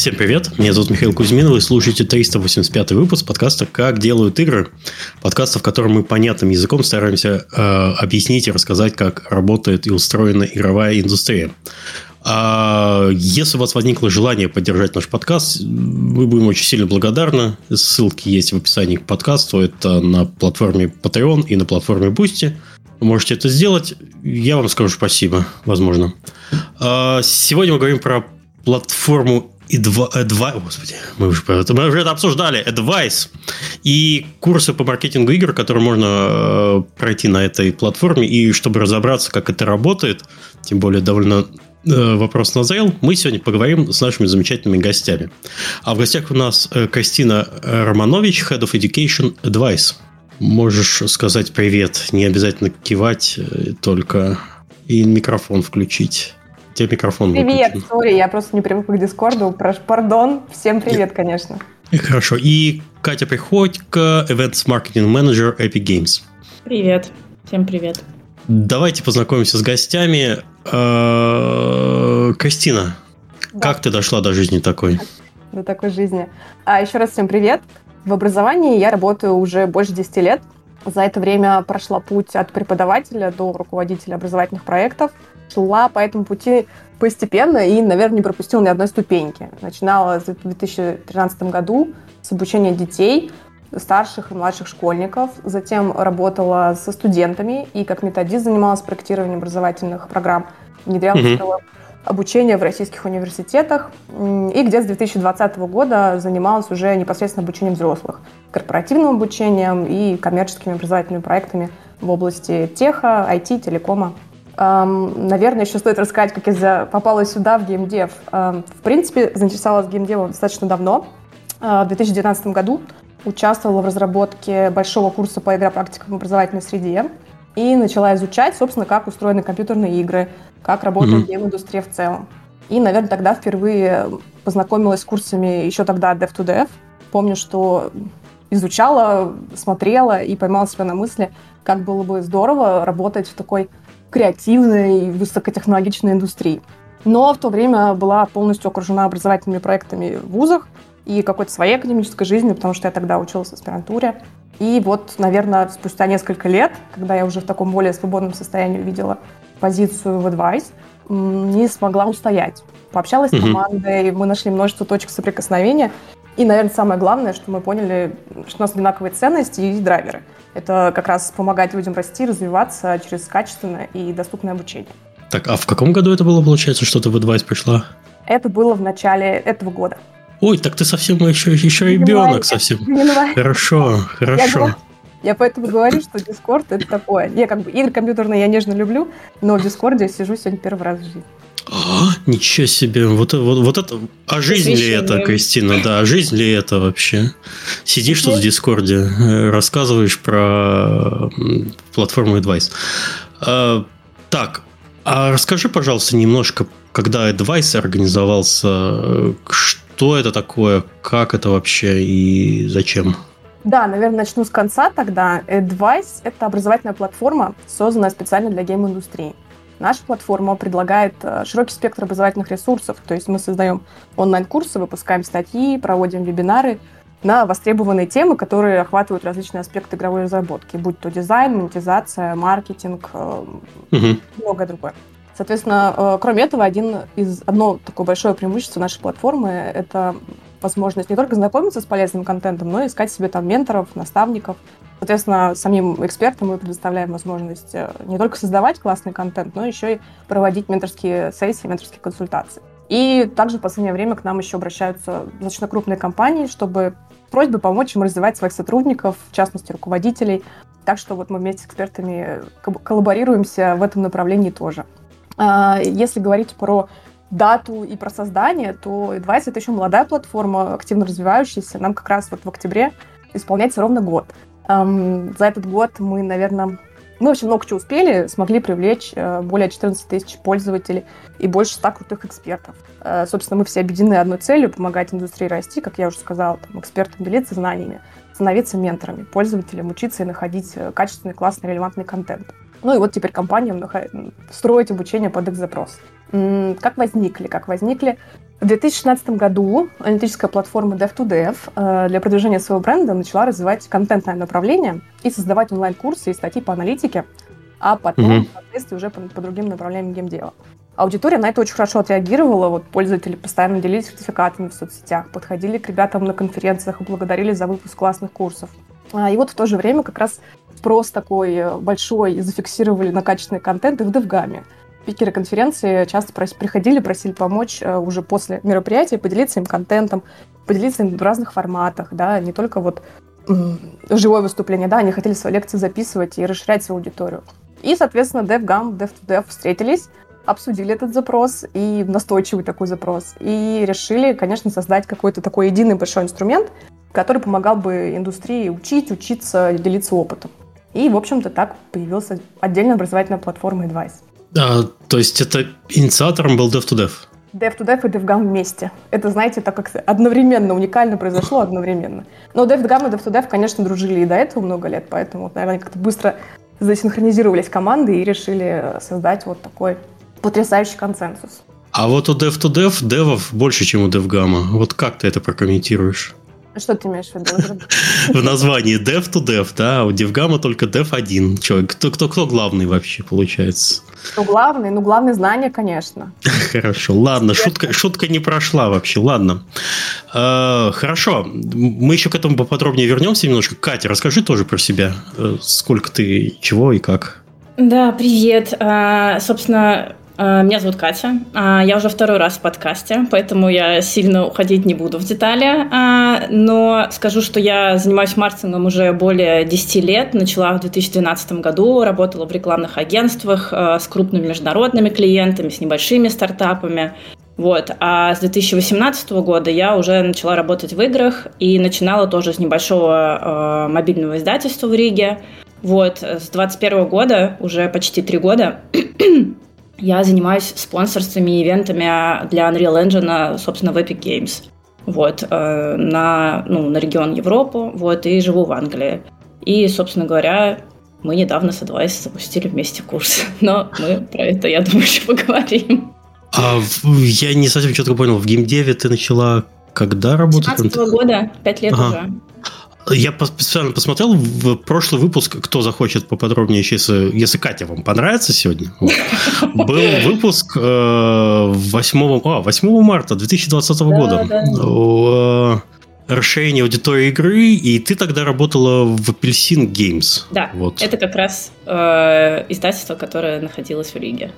Всем привет, меня зовут Михаил Кузьминов, вы слушаете 385 выпуск подкаста «Как делают игры». Подкаста, в котором мы понятным языком стараемся э, объяснить и рассказать, как работает и устроена игровая индустрия. А если у вас возникло желание поддержать наш подкаст, мы будем очень сильно благодарны. Ссылки есть в описании к подкасту. Это на платформе Patreon и на платформе Boosty. Вы можете это сделать. Я вам скажу спасибо, возможно. А сегодня мы говорим про платформу Advice, Advi... Господи, мы уже, мы уже это обсуждали. Advice. И курсы по маркетингу игр, которые можно э, пройти на этой платформе. И чтобы разобраться, как это работает, тем более довольно э, вопрос назрел, мы сегодня поговорим с нашими замечательными гостями. А в гостях у нас э, Кристина Романович, Head of Education Advice. Можешь сказать привет, не обязательно кивать, только и микрофон включить тебе микрофон Привет, сори, я просто не привык к Дискорду. Пардон, всем привет, конечно. Хорошо. И Катя Приходько, Events Marketing Manager Epic Games. Привет. Всем привет. Давайте познакомимся с гостями. Э, Кристина, да. как ты дошла до жизни такой? До такой жизни. А еще раз всем привет. В образовании я работаю уже больше 10 лет. За это время прошла путь от преподавателя до руководителя образовательных проектов – шла по этому пути постепенно и, наверное, не пропустила ни одной ступеньки. Начинала в 2013 году с обучения детей, старших и младших школьников. Затем работала со студентами и как методист занималась проектированием образовательных программ. Внедряла mm-hmm. обучение в российских университетах. И где с 2020 года занималась уже непосредственно обучением взрослых, корпоративным обучением и коммерческими образовательными проектами в области теха, IT, телекома. Наверное, еще стоит рассказать, как я попала сюда, в геймдев. В принципе, заинтересовалась геймдевом достаточно давно. А, в 2019 году участвовала в разработке большого курса по игропрактикам в образовательной среде и начала изучать, собственно, как устроены компьютерные игры, как работает mm-hmm. гейм-индустрия в целом. И, наверное, тогда впервые познакомилась с курсами еще тогда Dev to Dev. Помню, что изучала, смотрела и поймала себя на мысли, как было бы здорово работать в такой креативной, высокотехнологичной индустрии. Но в то время была полностью окружена образовательными проектами в вузах и какой-то своей академической жизнью, потому что я тогда училась в аспирантуре. И вот, наверное, спустя несколько лет, когда я уже в таком более свободном состоянии увидела позицию в Advice, не смогла устоять. Пообщалась с командой, мы нашли множество точек соприкосновения. И, наверное, самое главное, что мы поняли, что у нас одинаковые ценности и драйверы. Это как раз помогать людям расти, развиваться через качественное и доступное обучение. Так, а в каком году это было, получается, что ты в Advice пришла? Это было в начале этого года. Ой, так ты совсем еще, еще ребенок совсем. Хорошо, хорошо. Я, я поэтому говорю, что Discord это такое. Я как бы игры компьютерные я нежно люблю, но в Discord я сижу сегодня первый раз в жизни. А, ничего себе. Вот, вот, вот это... А жизнь ли это, Кристина? Да, а жизнь ли это вообще? Сидишь тут в Дискорде, э, рассказываешь про платформу Advice. А, так, а расскажи, пожалуйста, немножко, когда Advice организовался, что это такое, как это вообще и зачем? Да, наверное, начну с конца тогда. Advice — это образовательная платформа, созданная специально для гейм-индустрии. Наша платформа предлагает э, широкий спектр образовательных ресурсов, то есть мы создаем онлайн-курсы, выпускаем статьи, проводим вебинары на востребованные темы, которые охватывают различные аспекты игровой разработки, будь то дизайн, монетизация, маркетинг, угу. многое другое. Соответственно, э, кроме этого, один из, одно такое большое преимущество нашей платформы — это возможность не только знакомиться с полезным контентом, но и искать себе там менторов, наставников, Соответственно, самим экспертам мы предоставляем возможность э, не только создавать классный контент, но еще и проводить менторские сессии, менторские консультации. И также в последнее время к нам еще обращаются достаточно крупные компании, чтобы просьбы помочь им развивать своих сотрудников, в частности, руководителей. Так что вот мы вместе с экспертами коллаборируемся в этом направлении тоже. А, если говорить про дату и про создание, то Advice — это еще молодая платформа, активно развивающаяся. Нам как раз вот в октябре исполняется ровно год. Эм, за этот год мы, наверное, мы очень много чего успели, смогли привлечь э, более 14 тысяч пользователей и больше 100 крутых экспертов. Э, собственно, мы все объединены одной целью – помогать индустрии расти, как я уже сказала, там, экспертам делиться знаниями, становиться менторами, пользователям, учиться и находить э, качественный, классный, релевантный контент. Ну и вот теперь компаниям строить обучение под их запрос. Как возникли? Как возникли? В 2016 году аналитическая платформа Dev2Dev э, для продвижения своего бренда начала развивать контентное направление и создавать онлайн-курсы и статьи по аналитике, а потом, mm-hmm. впоследствии, уже по, по другим направлениям геймдела. Аудитория на это очень хорошо отреагировала. Вот пользователи постоянно делились сертификатами в соцсетях, подходили к ребятам на конференциях и благодарили за выпуск классных курсов. А, и вот в то же время как раз спрос такой э, большой зафиксировали на качественный контент и в Девгаме. Спикеры конференции часто прос- приходили, просили помочь э, уже после мероприятия, поделиться им контентом, поделиться им в разных форматах, да, не только вот живое выступление, да, они хотели свои лекции записывать и расширять свою аудиторию. И, соответственно, DevGam, Dev2Dev встретились, обсудили этот запрос и настойчивый такой запрос, и решили, конечно, создать какой-то такой единый большой инструмент, который помогал бы индустрии учить, учиться, делиться опытом. И, в общем-то, так появилась отдельная образовательная платформа Advice. А, то есть это инициатором был Dev2Dev? Dev2Dev и DevGam вместе. Это, знаете, так как одновременно, уникально произошло одновременно. Но DevGam и Dev2Dev, конечно, дружили и до этого много лет, поэтому, наверное, как-то быстро засинхронизировались команды и решили создать вот такой потрясающий консенсус. А вот у Dev2Dev девов больше, чем у DevGam. Вот как ты это прокомментируешь? Что ты имеешь в виду? В названии Dev to Dev, да, у DevGamma только Dev один человек. Кто, кто, кто главный вообще, получается? Ну, главный, ну, главное знание, конечно. Хорошо, ладно, шутка, шутка не прошла вообще, ладно. Э, хорошо, мы еще к этому поподробнее вернемся немножко. Катя, расскажи тоже про себя. Э, сколько ты, чего и как? Да, привет. А, собственно, а, меня зовут Катя. А, я уже второй раз в подкасте, поэтому я сильно уходить не буду в детали. А, но скажу, что я занимаюсь маркетингом уже более 10 лет. Начала в 2012 году, работала в рекламных агентствах с крупными международными клиентами, с небольшими стартапами. Вот. А с 2018 года я уже начала работать в играх и начинала тоже с небольшого мобильного издательства в Риге. Вот. С 2021 года, уже почти три года, я занимаюсь спонсорствами и ивентами для Unreal Engine, собственно, в Epic Games. Вот, э, на, ну, на регион Европу, вот, и живу в Англии. И, собственно говоря, мы недавно с Advice запустили вместе курс. Но мы про это, я думаю, еще поговорим. А я не совсем четко понял, в геймдеве ты начала когда работать? 17 года, пять лет ага. уже. Я специально посмотрел в прошлый выпуск, кто захочет поподробнее, если, если Катя вам понравится сегодня. Был выпуск 8, э, а, 8 марта 2020 года. Да, расширение аудитории игры, и ты тогда работала в Апельсин Games. Да, вот. это как раз э, издательство, которое находилось в Риге.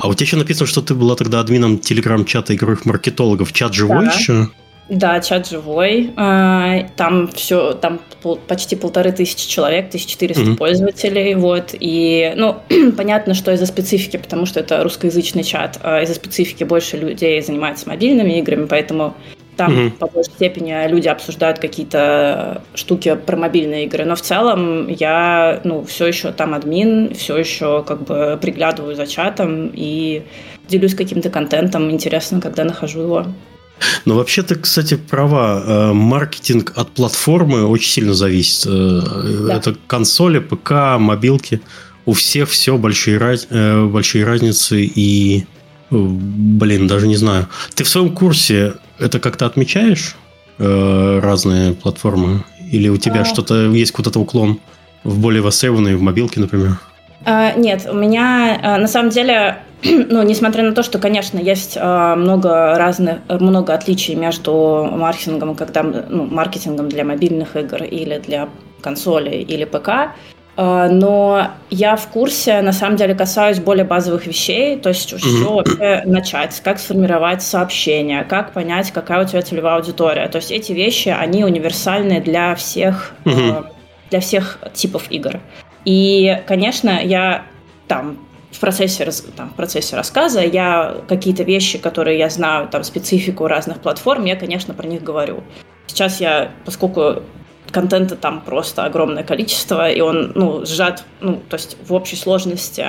А у тебя еще написано, что ты была тогда админом телеграм-чата игровых маркетологов. Чат живой да. еще? Да, чат живой. А, там все, там почти полторы тысячи человек, 1400 mm-hmm. пользователей. Вот. И, ну, понятно, что из-за специфики, потому что это русскоязычный чат, а из-за специфики больше людей занимаются мобильными играми, поэтому там mm-hmm. по большей степени люди обсуждают какие-то штуки про мобильные игры. Но в целом я, ну, все еще там админ, все еще как бы приглядываю за чатом и делюсь каким-то контентом интересным, когда нахожу его. Но вообще ты, кстати, права. Э, маркетинг от платформы очень сильно зависит. Э, да. Это консоли, ПК, мобилки. У всех все большие, э, большие разницы и... Блин, даже не знаю. Ты в своем курсе это как-то отмечаешь? Разные платформы? Или у тебя а... что-то есть куда-то уклон в более востребованные, в мобилке, например? А, нет, у меня на самом деле ну, несмотря на то, что, конечно, есть э, много разных, много отличий между маркетингом, когда, ну, маркетингом для мобильных игр или для консоли или ПК, э, но я в курсе, на самом деле, касаюсь более базовых вещей, то есть что вообще начать, как сформировать сообщение, как понять, какая у тебя целевая аудитория. То есть эти вещи, они универсальны для всех, э, для всех типов игр. И, конечно, я там в процессе, там, в процессе рассказа я какие-то вещи, которые я знаю, там, специфику разных платформ, я, конечно, про них говорю. Сейчас я, поскольку контента там просто огромное количество, и он, ну, сжат, ну, то есть в общей сложности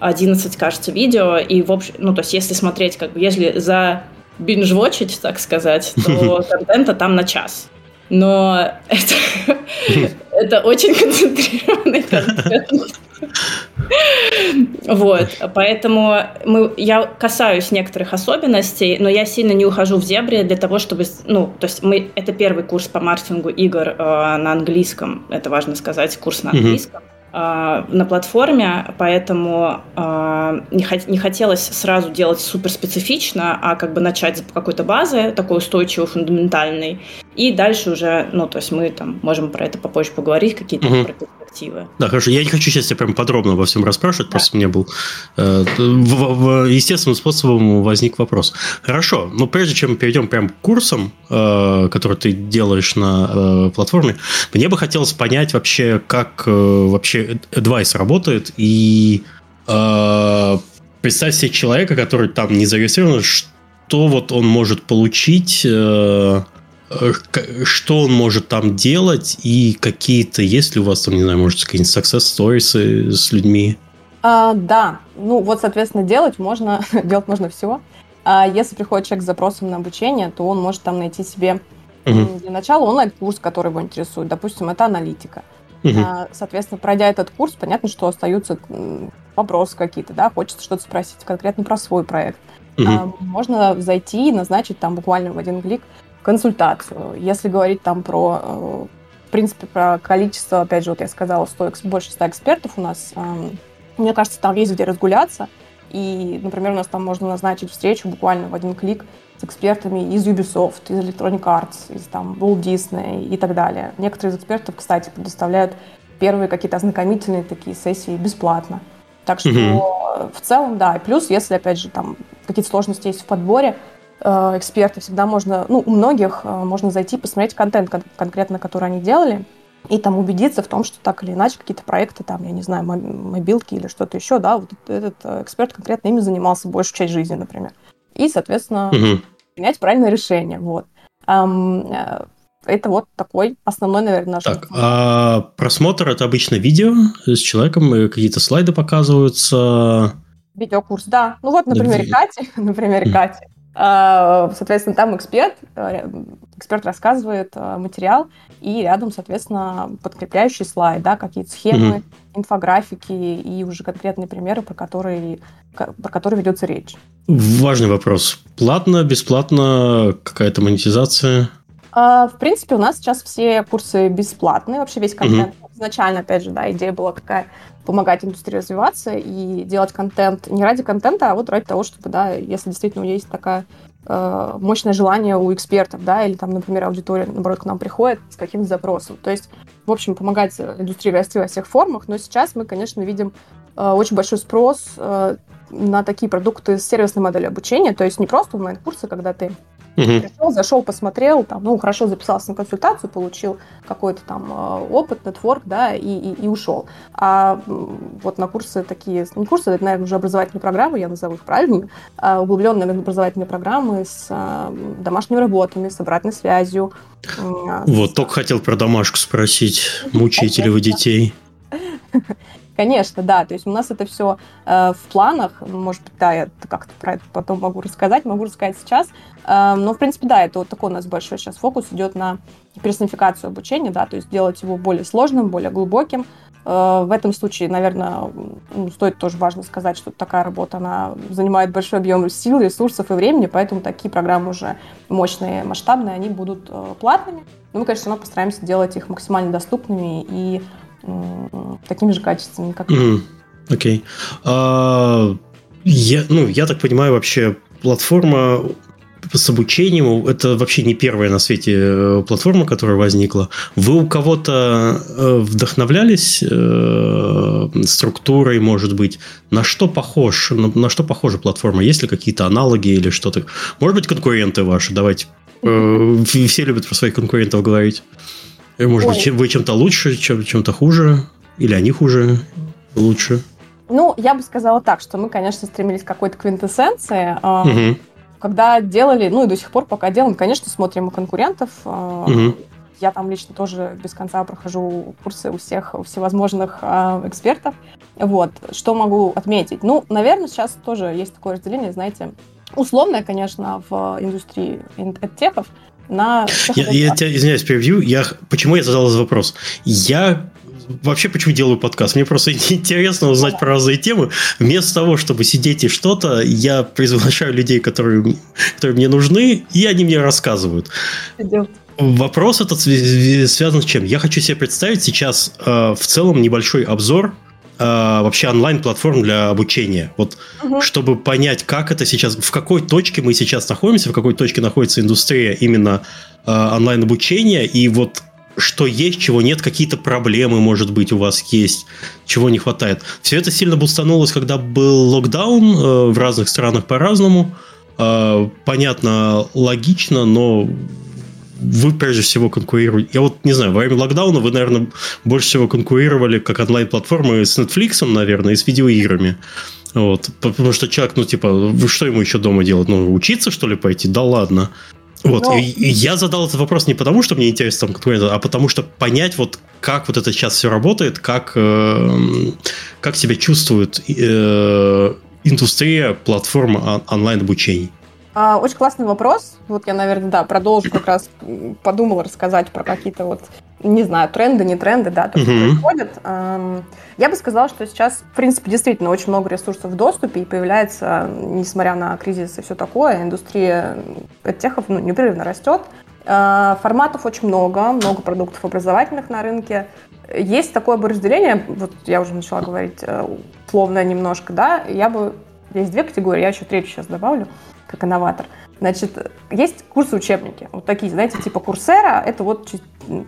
11, кажется, видео, и в общем, ну, то есть если смотреть, как бы, если за бинж-вотчить, так сказать, то контента там на час. Но это, это очень концентрированный контент. Вот, поэтому мы, я касаюсь некоторых особенностей, но я сильно не ухожу в дебри для того, чтобы, ну, то есть мы, это первый курс по маркетингу игр э, на английском, это важно сказать, курс на английском. Mm-hmm на платформе, поэтому э, не, хот- не хотелось сразу делать супер специфично, а как бы начать с какой-то базы, такой устойчивой, фундаментальной, и дальше уже, ну, то есть мы там можем про это попозже поговорить, какие-то угу. перспективы. Да, хорошо. Я не хочу сейчас тебя прям подробно во всем расспрашивать, да. просто мне был э, в, в, естественным способом возник вопрос. Хорошо, но прежде чем мы перейдем прям к курсам, э, которые ты делаешь на э, платформе, мне бы хотелось понять вообще, как э, вообще Advice работает и э, представь себе человека, который там не зарегистрирован, что вот он может получить Э, что он может там делать и какие-то, есть ли у вас там, не знаю, может, какие-нибудь success stories с людьми? А, да, ну вот, соответственно, делать можно, делать можно всего. А если приходит человек с запросом на обучение, то он может там найти себе угу. для начала онлайн-курс, который его интересует. Допустим, это аналитика. Угу. А, соответственно, пройдя этот курс, понятно, что остаются вопросы какие-то, да, хочется что-то спросить конкретно про свой проект. Угу. А, можно зайти и назначить там буквально в один клик консультацию. Если говорить там про, э, в принципе, про количество, опять же, вот я сказала, 100, больше 100 экспертов у нас, эм, мне кажется, там есть где разгуляться. И, например, у нас там можно назначить встречу буквально в один клик с экспертами из Ubisoft, из Electronic Arts, из там Walt Disney и так далее. Некоторые из экспертов, кстати, предоставляют первые какие-то ознакомительные такие сессии бесплатно. Так что mm-hmm. в целом, да. Плюс, если, опять же, там какие-то сложности есть в подборе, эксперты, всегда можно, ну, у многих э, можно зайти, посмотреть контент кон- конкретно, который они делали, и там убедиться в том, что так или иначе какие-то проекты, там, я не знаю, мобилки или что-то еще, да, вот этот э, эксперт конкретно ими занимался большую часть жизни, например. И, соответственно, угу. принять правильное решение, вот. Это вот такой основной, наверное, наш. Так, а просмотр это обычно видео с человеком, какие-то слайды показываются. Видеокурс, да. Ну вот, например, Кати, например, Кати. А, соответственно, там эксперт, э, эксперт рассказывает э, материал, и рядом, соответственно, подкрепляющий слайд, да, какие-то схемы, mm-hmm. инфографики и уже конкретные примеры, про которые, про которые ведется речь. Важный вопрос. Платно, бесплатно, какая-то монетизация? А, в принципе, у нас сейчас все курсы бесплатные, вообще весь контент. Mm-hmm. Изначально, опять же, да, идея была какая помогать индустрии развиваться и делать контент не ради контента, а вот ради того, чтобы, да, если действительно есть такая э, мощное желание у экспертов, да, или там, например, аудитория, наоборот, к нам приходит с каким-то запросом. То есть, в общем, помогать индустрии расти во всех формах, но сейчас мы, конечно, видим э, очень большой спрос э, на такие продукты с сервисной моделью обучения, то есть не просто онлайн-курсы, когда ты Угу. Пришел, зашел, посмотрел, там, ну, хорошо записался на консультацию, получил какой-то там э, опыт, нетворк, да, и, и, и ушел. А вот на курсы такие, не курсы, это, наверное, уже образовательные программы, я назову их правильно, а углубленные образовательные программы с а, домашними работами, с обратной связью. Вот, только хотел про домашку спросить, мучаете ли вы детей? Конечно, да. То есть у нас это все э, в планах. Может быть, да, я как-то про это потом могу рассказать, могу рассказать сейчас. Э, но, в принципе, да, это вот такой у нас большой сейчас фокус идет на персонификацию обучения, да, то есть делать его более сложным, более глубоким. Э, в этом случае, наверное, ну, стоит тоже важно сказать, что такая работа, она занимает большой объем сил, ресурсов и времени, поэтому такие программы уже мощные, масштабные, они будут э, платными. Но мы, конечно, постараемся делать их максимально доступными и такими же качествами, как mm, Окей. Okay. Uh, я, ну, я так понимаю, вообще платформа с обучением это вообще не первая на свете э, платформа, которая возникла. Вы у кого-то э, вдохновлялись э, структурой, может быть? На что похож? На, на что похожа платформа? Есть ли какие-то аналоги или что-то? Может быть, конкуренты ваши? Давайте. Э, все любят про своих конкурентов говорить. Э, может Ой. быть, вы чем-то лучше, чем, чем-то хуже? Или они хуже, лучше? Ну, я бы сказала так, что мы, конечно, стремились к какой-то квинтэссенции. Угу. Когда делали, ну и до сих пор пока делаем, конечно, смотрим у конкурентов. Угу. Я там лично тоже без конца прохожу курсы у всех у всевозможных э, экспертов. Вот. Что могу отметить? Ну, наверное, сейчас тоже есть такое разделение, знаете, условное, конечно, в индустрии интехов, на... Я, я тебя, извиняюсь, перебью. Я, почему я задал этот вопрос? Я вообще почему делаю подкаст? Мне просто интересно узнать про разные темы. Вместо того, чтобы сидеть и что-то, я приглашаю людей, которые, которые мне нужны, и они мне рассказывают. Вопрос этот связан с чем? Я хочу себе представить сейчас э, в целом небольшой обзор вообще онлайн-платформ для обучения. Вот угу. чтобы понять, как это сейчас, в какой точке мы сейчас находимся, в какой точке находится индустрия именно э, онлайн-обучения, и вот что есть, чего нет, какие-то проблемы, может быть, у вас есть, чего не хватает. Все это сильно бустанулось, когда был локдаун э, в разных странах по-разному. Э, понятно, логично, но вы прежде всего конкурируете. Я вот не знаю, во время локдауна вы, наверное, больше всего конкурировали как онлайн-платформы с Netflix, наверное, и с видеоиграми. Вот. Потому что человек, ну, типа, что ему еще дома делать? Ну, учиться, что ли, пойти? Да ладно. Вот, Но... и, и я задал этот вопрос не потому, что мне интересно там конкуренция, а потому что понять, вот как вот это сейчас все работает, как, э, как себя чувствует э, индустрия платформы онлайн-обучений. А, очень классный вопрос. Вот я, наверное, да, продолжу как раз, подумала рассказать про какие-то вот, не знаю, тренды, не тренды, да, то, что uh-huh. происходит. Я бы сказала, что сейчас, в принципе, действительно очень много ресурсов в доступе, и появляется, несмотря на кризис и все такое, индустрия техов ну, непрерывно растет. А, форматов очень много, много продуктов образовательных на рынке. Есть такое бы разделение, вот я уже начала говорить э, условно немножко, да, я бы есть две категории, я еще третью сейчас добавлю как инноватор. Значит, есть курсы-учебники. Вот такие, знаете, типа Курсера. Это вот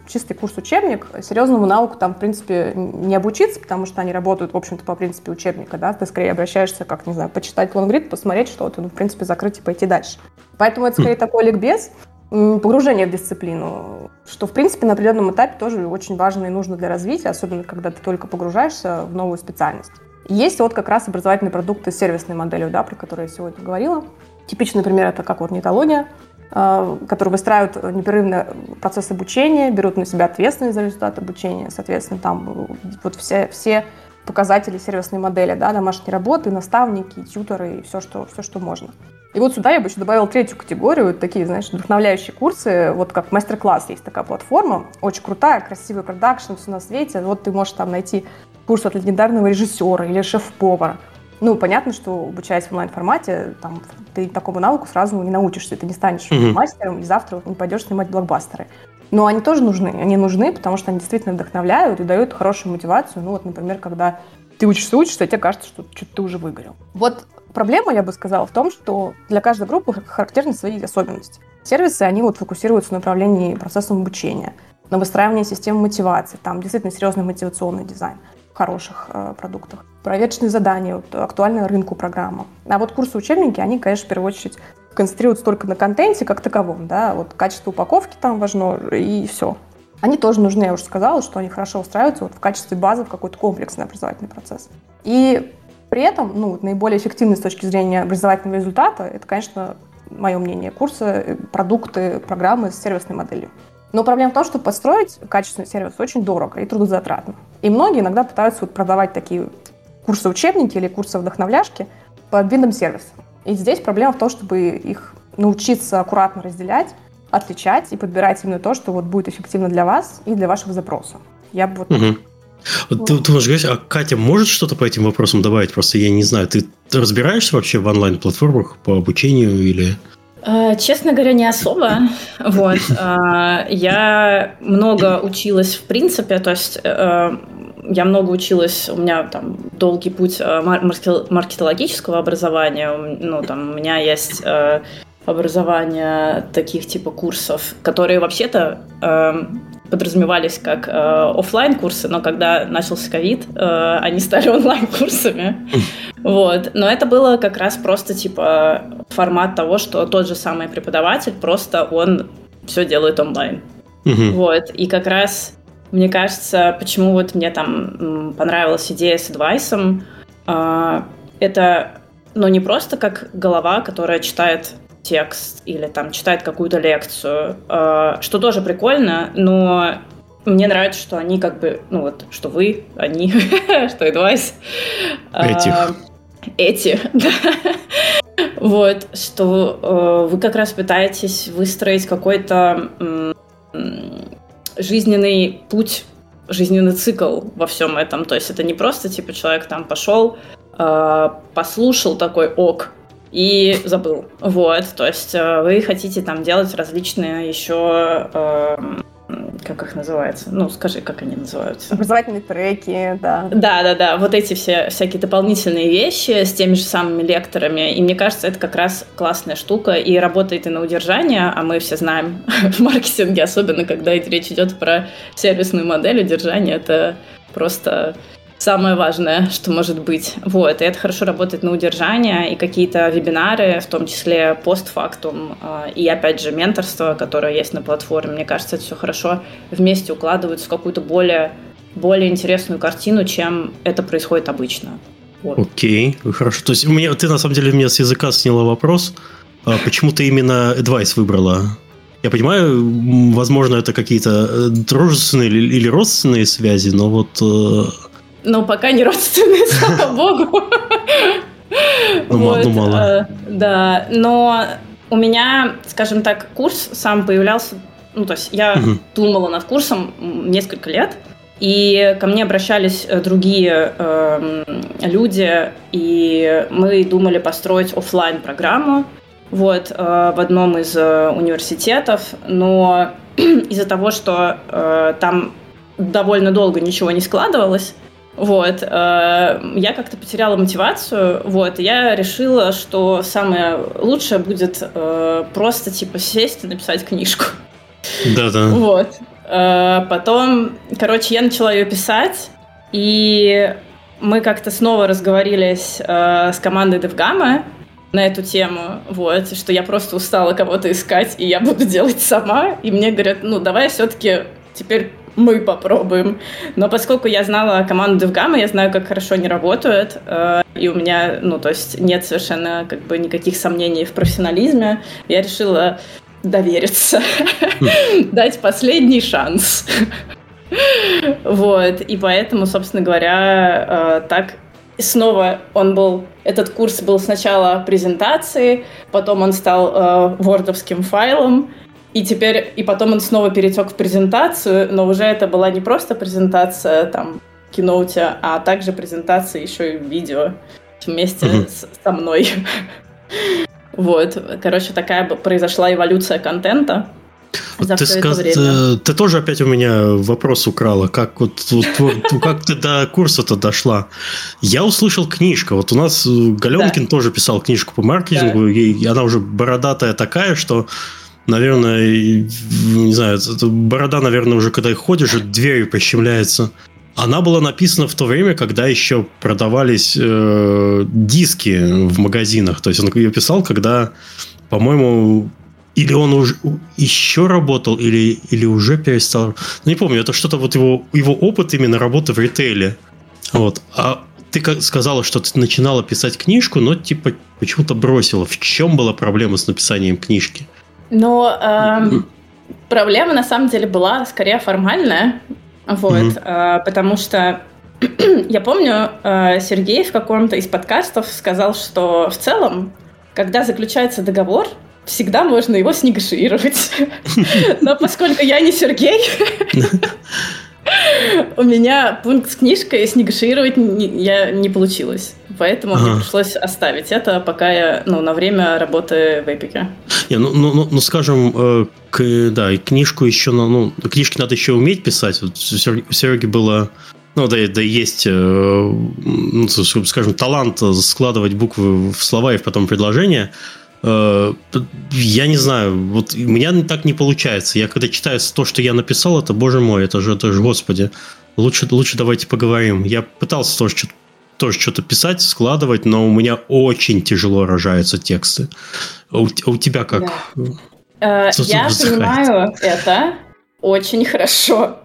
чистый курс-учебник. Серьезному науку там, в принципе, не обучиться, потому что они работают, в общем-то, по принципу учебника, да. Ты скорее обращаешься, как, не знаю, почитать лонгрид, посмотреть что-то, ну, в принципе, закрыть и пойти дальше. Поэтому это скорее такой ликбез, погружение в дисциплину, что, в принципе, на определенном этапе тоже очень важно и нужно для развития, особенно когда ты только погружаешься в новую специальность. Есть вот как раз образовательные продукты с сервисной моделью, да, про которую я сегодня говорила. Типичный пример это как орнитология, э, которые выстраивают непрерывный процесс обучения, берут на себя ответственность за результат обучения, соответственно, там э, вот все, все показатели сервисной модели, да, домашние работы, наставники, тьюторы и все, что, все, что можно. И вот сюда я бы еще добавила третью категорию, такие, знаешь, вдохновляющие курсы, вот как мастер-класс есть такая платформа, очень крутая, красивый продакшн, все на свете, вот ты можешь там найти курс от легендарного режиссера или шеф-повара, ну, понятно, что обучаясь в онлайн-формате, там, ты такому навыку сразу не научишься, ты не станешь mm-hmm. мастером, и завтра не пойдешь снимать блокбастеры. Но они тоже нужны. Они нужны, потому что они действительно вдохновляют и дают хорошую мотивацию. Ну, вот, например, когда ты учишься, учишься, и тебе кажется, что что-то ты уже выиграл. Вот проблема, я бы сказала, в том, что для каждой группы характерны свои особенности. Сервисы, они вот фокусируются на направлении процессом обучения, на выстраивании системы мотивации. Там действительно серьезный мотивационный дизайн хороших э, продуктах. Проверочные задания, вот, актуальная рынку программа. А вот курсы-учебники, они, конечно, в первую очередь концентрируются только на контенте как таковом, да, вот качество упаковки там важно и все. Они тоже нужны, я уже сказала, что они хорошо устраиваются вот в качестве базы в какой-то комплексный образовательный процесс. И при этом, ну, наиболее эффективный с точки зрения образовательного результата, это, конечно, мое мнение, курсы, продукты, программы с сервисной моделью. Но проблема в том, что построить качественный сервис очень дорого и трудозатратно. И многие иногда пытаются вот продавать такие курсы-учебники или курсы-вдохновляшки под видом сервиса. И здесь проблема в том, чтобы их научиться аккуратно разделять, отличать и подбирать именно то, что вот будет эффективно для вас и для вашего запроса. Я бы вот... Угу. Ты, ты можешь говорить, а Катя может что-то по этим вопросам добавить? Просто я не знаю, ты, ты разбираешься вообще в онлайн-платформах по обучению или... Э, честно говоря, не особо. Вот. Э, я много училась в принципе, то есть э, я много училась, у меня там долгий путь маркетологического образования, ну там у меня есть образование таких типа курсов, которые вообще-то подразумевались как э, офлайн курсы, но когда начался ковид, э, они стали онлайн курсами. Вот. Но это было как раз просто типа формат того, что тот же самый преподаватель, просто он все делает онлайн. Вот. И как раз мне кажется, почему вот мне там понравилась идея с адвайсом, э, это ну, не просто как голова, которая читает текст или там читает какую-то лекцию, э, что тоже прикольно, но мне нравится, что они как бы, ну вот, что вы, они, что Advice. Этих. Э, эти, да. Вот, что э, вы как раз пытаетесь выстроить какой-то жизненный путь жизненный цикл во всем этом. То есть это не просто типа человек там пошел, э, послушал такой ок и забыл. Вот, то есть э, вы хотите там делать различные еще э, как их называется? Ну, скажи, как они называются? Образовательные треки, да. Да, да, да. Вот эти все всякие дополнительные вещи с теми же самыми лекторами. И мне кажется, это как раз классная штука и работает и на удержание, а мы все знаем в маркетинге, особенно когда речь идет про сервисную модель, удержание это просто самое важное, что может быть. Вот, и это хорошо работает на удержание, и какие-то вебинары, в том числе постфактум, а, и опять же менторство, которое есть на платформе. Мне кажется, это все хорошо вместе укладывается в какую-то более, более интересную картину, чем это происходит обычно. Вот. Окей, хорошо. То есть у меня, ты на самом деле мне с языка сняла вопрос, а почему ты именно Advice выбрала? Я понимаю, возможно, это какие-то э, дружественные или родственные связи, но вот э, но пока не родственные, слава богу. Ну, вот, ну мало. Э, да, но у меня, скажем так, курс сам появлялся, ну, то есть я угу. думала над курсом несколько лет, и ко мне обращались э, другие э, люди, и мы думали построить офлайн программу вот, э, в одном из э, университетов, но из-за того, что э, там довольно долго ничего не складывалось, вот, э, я как-то потеряла мотивацию, вот, и я решила, что самое лучшее будет э, просто, типа, сесть и написать книжку. Да-да. Вот. Э, потом, короче, я начала ее писать, и мы как-то снова разговорились с командой Девгама на эту тему, вот, что я просто устала кого-то искать, и я буду делать сама, и мне говорят, ну, давай все-таки теперь мы попробуем. Но поскольку я знала команду DevGamma, я знаю, как хорошо они работают, э, и у меня, ну, то есть нет совершенно как бы никаких сомнений в профессионализме, я решила довериться, дать последний шанс. Вот, и поэтому, собственно говоря, э, так снова он был, этот курс был сначала презентацией, потом он стал э, вордовским файлом, и теперь, и потом он снова перетек в презентацию, но уже это была не просто презентация там в киноуте, а также презентация еще и видео вместе mm-hmm. с, со мной. вот, короче, такая произошла эволюция контента. За ты, сказ... время. ты тоже опять у меня вопрос украла, как вот, вот как ты до курса-то дошла? Я услышал книжка. Вот у нас Галенкин да. тоже писал книжку по маркетингу, да. и она уже бородатая такая, что наверное, не знаю, борода, наверное, уже когда ходишь, дверь пощемляется. Она была написана в то время, когда еще продавались э, диски в магазинах. То есть он ее писал, когда, по-моему, или он уже еще работал, или, или уже перестал. Ну, не помню, это что-то вот его, его опыт именно работы в ритейле. Вот. А ты сказала, что ты начинала писать книжку, но типа почему-то бросила. В чем была проблема с написанием книжки? Но э, проблема на самом деле была скорее формальная, вот, mm-hmm. э, потому что я помню, э, Сергей в каком-то из подкастов сказал, что в целом, когда заключается договор, всегда можно его снегошировать. Но поскольку я не Сергей, у меня пункт с книжкой снегошировать я не получилось. Поэтому ага. мне пришлось оставить это, пока я ну, на время работы в Эпике. Не, ну, ну, ну, ну, скажем, э, к, да, и книжку еще, ну, книжки надо еще уметь писать. Вот у Сереги было ну, да, да есть, э, ну, скажем, талант складывать буквы в слова и потом предложения. Э, я не знаю, вот у меня так не получается. Я когда читаю то, что я написал, это, боже мой, это же, это же, господи. Лучше, лучше давайте поговорим. Я пытался тоже что-то тоже что-то писать, складывать, но у меня очень тяжело рожаются тексты. А у, а у тебя как? Да. Э, я понимаю это очень хорошо.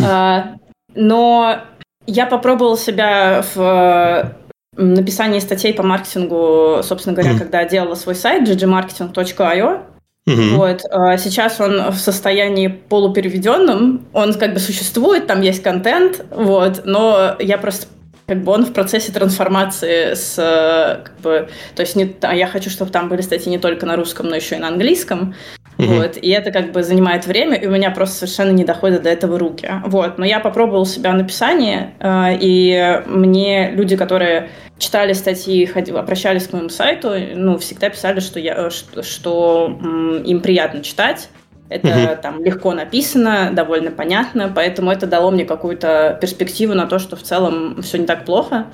Э, но я попробовала себя в написании статей по маркетингу, собственно говоря, mm-hmm. когда делала свой сайт ggmarketing.io. Mm-hmm. Вот. А сейчас он в состоянии полупереведенном, он как бы существует, там есть контент, вот, но я просто как бы он в процессе трансформации с, как бы, то есть не, а я хочу, чтобы там были статьи не только на русском, но еще и на английском, Угу. Вот, и это как бы занимает время, и у меня просто совершенно не доходят до этого руки. Вот, но я попробовала себя написание, э, и мне люди, которые читали статьи, ходили, обращались к моему сайту, ну, всегда писали, что, я, что, что им приятно читать, это угу. там легко написано, довольно понятно, поэтому это дало мне какую-то перспективу на то, что в целом все не так плохо.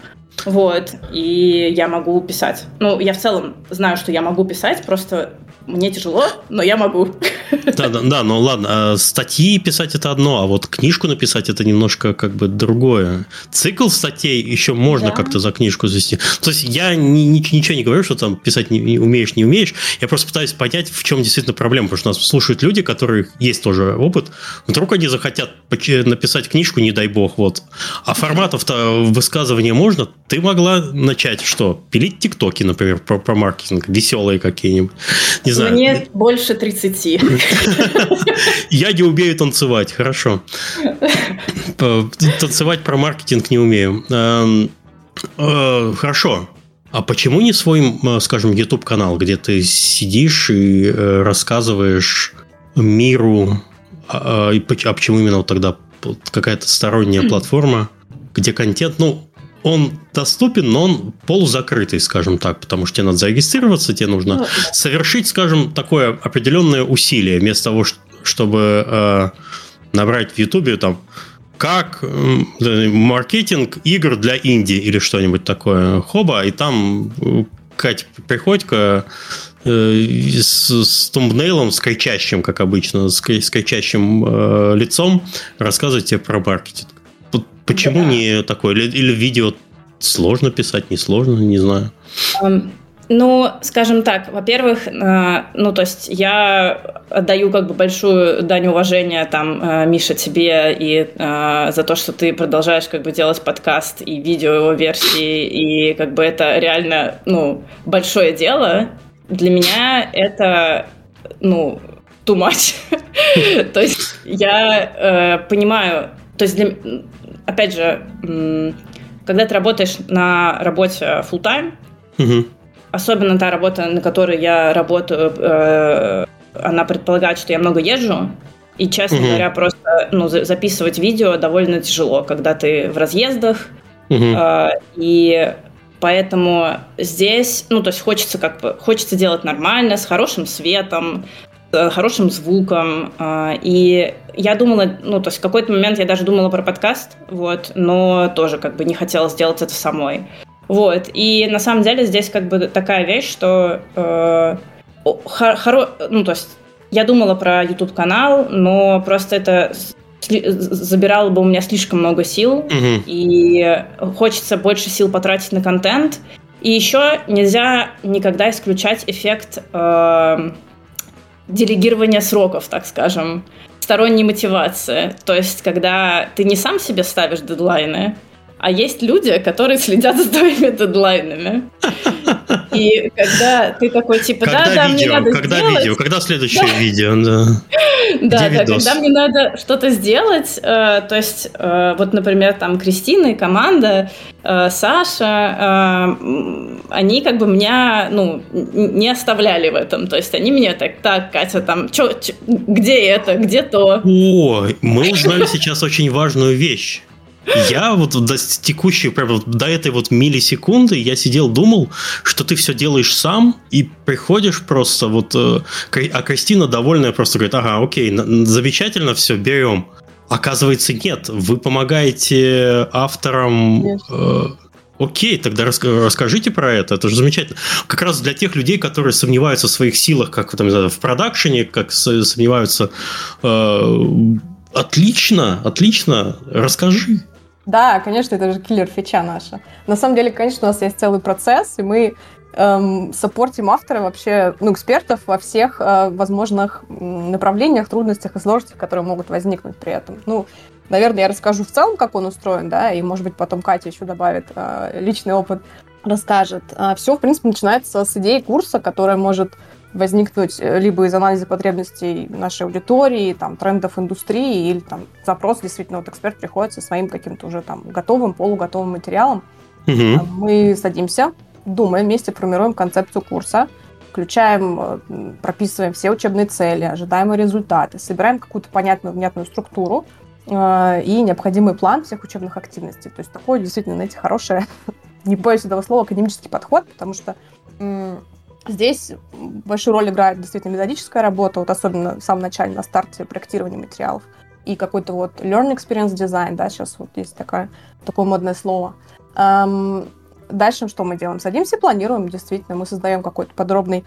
Вот, и я могу писать. Ну, я в целом знаю, что я могу писать, просто мне тяжело, но я могу. Да, да, да, ну ладно, а статьи писать это одно, а вот книжку написать это немножко как бы другое. Цикл статей еще можно да. как-то за книжку завести. То есть я ни, ни, ничего не говорю, что там писать не, не умеешь, не умеешь. Я просто пытаюсь понять, в чем действительно проблема, потому что нас слушают люди, которые есть тоже опыт. Вдруг они захотят написать книжку, не дай бог, вот. А форматов-то высказывания можно. Ты могла начать что? Пилить тиктоки, например, про, про маркетинг, веселые какие-нибудь. Не знаю. Мне больше 30. Я не умею танцевать, хорошо. Танцевать про маркетинг не умею. Эм, э, хорошо. А почему не свой, скажем, YouTube-канал, где ты сидишь и э, рассказываешь миру, а, а, а почему именно тогда какая-то сторонняя платформа, где контент, ну, он доступен, но он полузакрытый, скажем так, потому что тебе надо зарегистрироваться, тебе нужно ну, совершить, скажем, такое определенное усилие, вместо того, чтобы э, набрать в Ютубе там как э, маркетинг игр для инди или что-нибудь такое, хоба, и там э, Кать Приходько э, с, с тумбнейлом, с кричащим, как обычно, с, с кричащим э, лицом рассказывать тебе про маркетинг. Почему да. не такое? Или, или видео сложно писать, не сложно, не знаю. Um, ну, скажем так, во-первых, э, ну, то есть я отдаю как бы большую дань уважения там, э, Миша, тебе и э, за то, что ты продолжаешь как бы делать подкаст и видео его версии, и как бы это реально, ну, большое дело. Для меня это, ну, too much. то есть я э, понимаю, то есть для, опять же, когда ты работаешь на работе full time, угу. особенно та работа, на которой я работаю, э, она предполагает, что я много езжу, и, честно угу. говоря, просто ну, записывать видео довольно тяжело, когда ты в разъездах, угу. и поэтому здесь, ну, то есть хочется как бы, хочется делать нормально, с хорошим светом, хорошим звуком, э, и я думала, ну, то есть в какой-то момент я даже думала про подкаст, вот, но тоже как бы не хотела сделать это самой. Вот, и на самом деле здесь как бы такая вещь, что э, хоро... ну, то есть я думала про YouTube-канал, но просто это забирало бы у меня слишком много сил, угу. и хочется больше сил потратить на контент. И еще нельзя никогда исключать эффект э, делегирования сроков, так скажем сторонней мотивации. То есть, когда ты не сам себе ставишь дедлайны, а есть люди, которые следят за твоими дедлайнами. И когда ты такой, типа, да, да, мне надо Когда сделать... видео? Когда следующее видео? Да, да, да когда мне надо что-то сделать, э, то есть, э, вот, например, там Кристина и команда, э, Саша, они как бы меня, ну, не оставляли в этом. То есть они меня так, так, Катя, там, чё, чё, где это, где то? О, мы узнали сейчас очень важную вещь. Я вот до текущей, прям до этой вот миллисекунды я сидел, думал, что ты все делаешь сам, и приходишь просто вот... Э, а Кристина довольная просто говорит, ага, окей, замечательно, все, берем. Оказывается, нет, вы помогаете авторам... Э, окей, тогда расскажите про это, это же замечательно. Как раз для тех людей, которые сомневаются в своих силах, как там, в продакшене, как сомневаются... Э, отлично, отлично, расскажи. Да, конечно, это же киллер-фича наша. На самом деле, конечно, у нас есть целый процесс, и мы эм, саппортим автора вообще, ну, экспертов во всех э, возможных направлениях, трудностях и сложностях, которые могут возникнуть при этом. Ну, наверное, я расскажу в целом, как он устроен, да, и, может быть, потом Катя еще добавит э, личный опыт, расскажет. А все, в принципе, начинается с идеи курса, которая может возникнуть э, либо из анализа потребностей нашей аудитории, там, трендов индустрии, или там запрос действительно вот эксперт приходит со своим каким-то уже там готовым, полуготовым материалом. Угу. Мы садимся, думаем, вместе формируем концепцию курса, включаем, прописываем все учебные цели, ожидаемые результаты, собираем какую-то понятную, внятную структуру и необходимый план всех учебных активностей. То есть такой действительно, знаете, хороший, не боюсь этого слова, академический подход, потому что Здесь большую роль играет действительно методическая работа, вот особенно в самом начале, на старте проектирования материалов. И какой-то вот learn experience design, да, сейчас вот есть такое, такое модное слово. Эм, дальше что мы делаем? Садимся, планируем, действительно, мы создаем какой-то подробный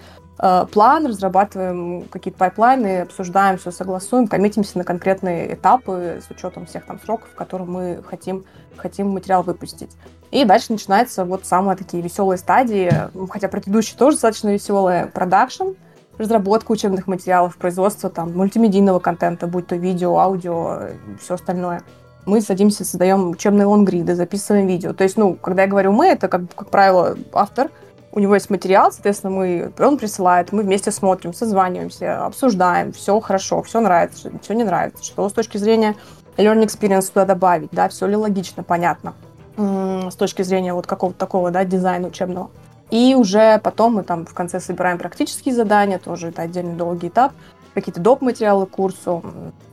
план, разрабатываем какие-то пайплайны, обсуждаем все, согласуем, коммитимся на конкретные этапы с учетом всех там сроков, в которые мы хотим, хотим материал выпустить. И дальше начинаются вот самые такие веселые стадии, хотя предыдущие тоже достаточно веселые, продакшн, разработка учебных материалов, производство там мультимедийного контента, будь то видео, аудио, все остальное. Мы садимся, создаем учебные лонгриды, записываем видео. То есть, ну, когда я говорю мы, это, как, как правило, автор, у него есть материал, соответственно, мы, он присылает, мы вместе смотрим, созваниваемся, обсуждаем, все хорошо, все нравится, все не нравится, что с точки зрения learning experience туда добавить, да, все ли логично, понятно с точки зрения вот какого-то такого, да, дизайна учебного. И уже потом мы там в конце собираем практические задания, тоже это отдельный долгий этап, какие-то доп. материалы к курсу.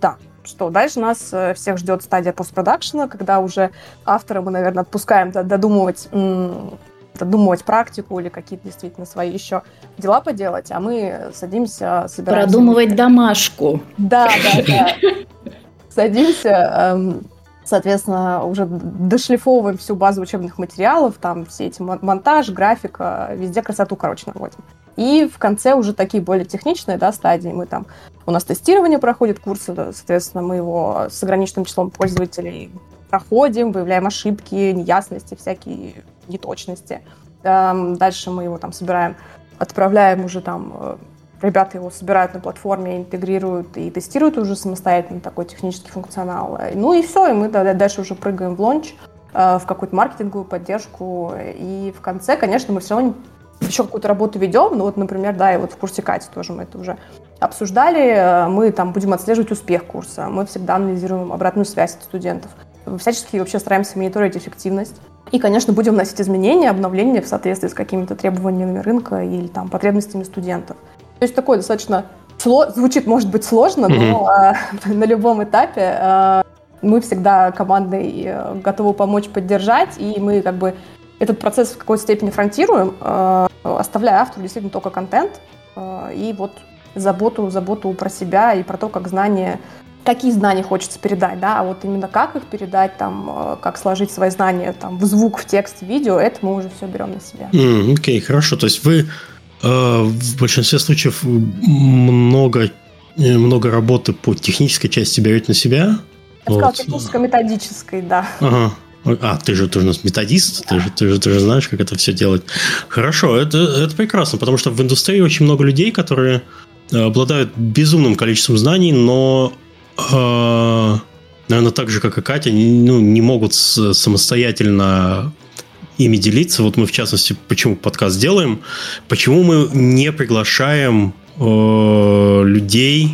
Да, что дальше нас э, всех ждет стадия постпродакшена, когда уже автора мы, наверное, отпускаем додумывать додумывать практику или какие-то действительно свои еще дела поделать, а мы садимся, собираем... Продумывать домашку. Да, да, да. Садимся, эм, Соответственно, уже дошлифовываем всю базу учебных материалов, там все эти монтаж, графика, везде красоту, короче, наводим. И в конце уже такие более техничные да, стадии. Мы там, у нас тестирование проходит курсы, соответственно, мы его с ограниченным числом пользователей проходим, выявляем ошибки, неясности, всякие неточности. Дальше мы его там собираем, отправляем уже там э, ребята его собирают на платформе, интегрируют и тестируют уже самостоятельно такой технический функционал. Ну и все, и мы дальше уже прыгаем в лонч, э, в какую-то маркетинговую поддержку. И в конце, конечно, мы все равно еще какую-то работу ведем. Ну вот, например, да, и вот в курсе Кати тоже мы это уже обсуждали. Э, мы там будем отслеживать успех курса. Мы всегда анализируем обратную связь от студентов. Всячески вообще стараемся мониторить эффективность. И, конечно, будем вносить изменения, обновления в соответствии с какими-то требованиями рынка или там потребностями студентов. То есть такое достаточно звучит, может быть, сложно, но э, на любом этапе э, мы всегда командой э, готовы помочь, поддержать, и мы как бы этот процесс в какой-то степени фронтируем, э, оставляя автору действительно только контент э, и вот заботу, заботу про себя и про то, как знания, какие знания хочется передать, да, а вот именно как их передать, там, э, как сложить свои знания там, в звук, в текст, в видео, это мы уже все берем на себя. Окей, mm, okay, хорошо, то есть вы Э, в большинстве случаев много, э, много работы по технической части берете на себя. Я вот. сказала техническо-методической, да. Ага. А, ты же, ты же у нас методист, да. ты, же, ты, же, ты же знаешь, как это все делать. Хорошо, это, это прекрасно, потому что в индустрии очень много людей, которые э, обладают безумным количеством знаний, но, наверное, так же, как и Катя, ну, не могут самостоятельно ими делиться. Вот мы, в частности, почему подкаст делаем, почему мы не приглашаем э, людей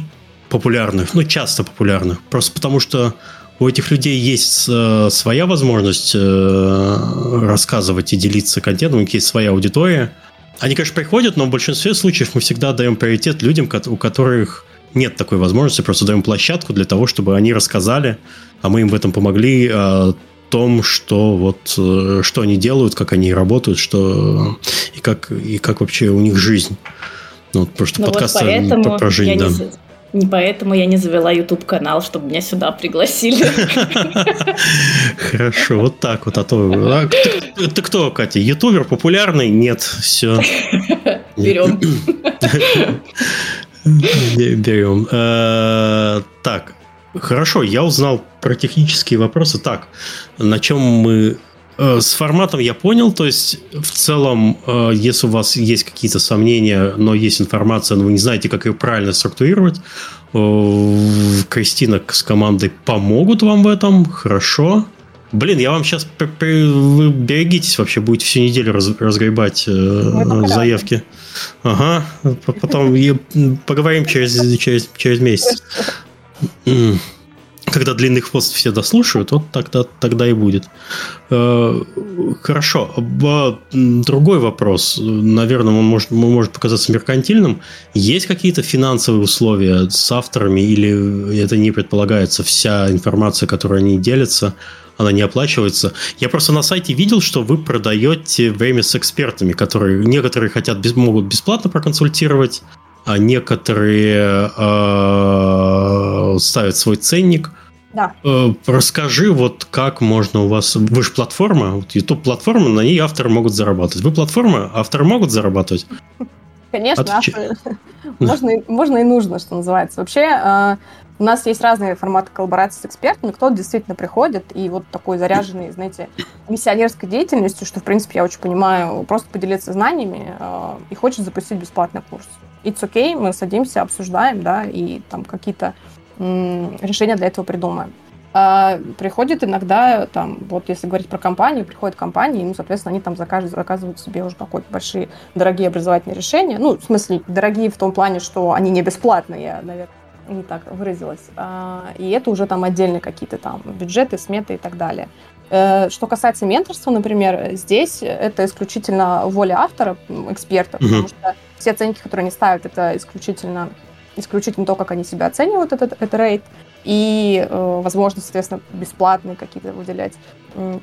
популярных, ну, часто популярных, просто потому что у этих людей есть э, своя возможность э, рассказывать и делиться контентом, у них есть своя аудитория. Они, конечно, приходят, но в большинстве случаев мы всегда даем приоритет людям, у которых нет такой возможности, просто даем площадку для того, чтобы они рассказали, а мы им в этом помогли э, том, что вот э, что они делают, как они работают, что и как и как вообще у них жизнь. Ну, вот просто ну подкаст вот поэтому про жизнь, да. Не, не поэтому я не завела YouTube канал, чтобы меня сюда пригласили. Хорошо, вот так вот. А то а, ты кто, Катя? Ютубер популярный? Нет, все. Берем. Берем. Э, так, Хорошо, я узнал про технические вопросы. Так, на чем мы... Э, с форматом я понял, то есть в целом, э, если у вас есть какие-то сомнения, но есть информация, но вы не знаете, как ее правильно структурировать, Кристина с командой помогут вам в этом, хорошо. Блин, я вам сейчас... Вы берегитесь вообще, будете всю неделю разгребать заявки. Ага, потом поговорим через, через, через месяц. когда длинный хвост все дослушают, вот тогда, тогда и будет. Э, хорошо. Другой вопрос. Наверное, он может, может показаться меркантильным. Есть какие-то финансовые условия с авторами или это не предполагается? Вся информация, которую они делятся, она не оплачивается. Я просто на сайте видел, что вы продаете время с экспертами, которые некоторые хотят, могут бесплатно проконсультировать, а некоторые э, ставят свой ценник. Да. Э, расскажи, вот как можно у вас... Вы же платформа, вот YouTube-платформа, на ней авторы могут зарабатывать. Вы платформа, авторы могут зарабатывать? Конечно, Отвеч... можно, можно и нужно, что называется. Вообще, э, у нас есть разные форматы коллаборации с экспертами. Кто-то действительно приходит и вот такой заряженный, знаете, миссионерской деятельностью, что, в принципе, я очень понимаю, просто поделиться знаниями э, и хочет запустить бесплатный курс it's okay, мы садимся, обсуждаем, да, и там какие-то решения для этого придумаем. А приходит иногда, там, вот если говорить про компанию, приходят компании, ну, соответственно, они там заказывают, заказывают себе уже какие-то большие, дорогие образовательные решения. Ну, в смысле, дорогие в том плане, что они не бесплатные, я, наверное, не так выразилась. А, и это уже там отдельные какие-то там бюджеты, сметы и так далее. Э, что касается менторства, например, здесь это исключительно воля автора, эксперта, mm-hmm. потому что все оценки, которые они ставят, это исключительно, исключительно то, как они себя оценивают, этот, этот рейд. И, э, возможно, соответственно, бесплатные какие-то выделять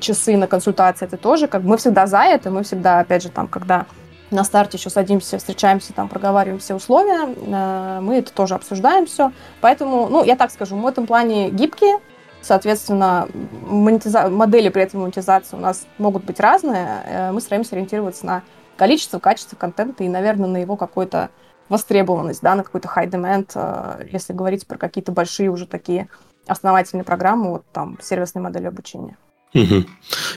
часы на консультации. Это тоже, как мы всегда за это, мы всегда, опять же, там, когда на старте еще садимся, встречаемся, там проговариваем все условия, э, мы это тоже обсуждаем все. Поэтому, ну, я так скажу, мы в этом плане гибкие, соответственно, монетиза... модели при этом монетизации у нас могут быть разные. Э, мы стараемся ориентироваться на количество, качество контента и, наверное, на его какой-то востребованность, да, на какой-то high demand, э, если говорить про какие-то большие уже такие основательные программы, вот там сервисные модели обучения. Угу.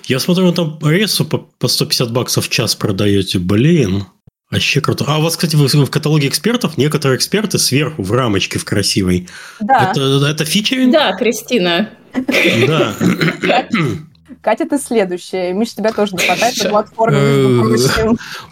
Я смотрю, вы там ресу по, по 150 баксов в час продаете. Блин, вообще круто. А у вас, кстати, в, в каталоге экспертов некоторые эксперты сверху в рамочке в красивой. Да. Это, это фича? Да, Кристина. Да. Катя, ты следующая. Миш, тебя тоже не хватает на платформе.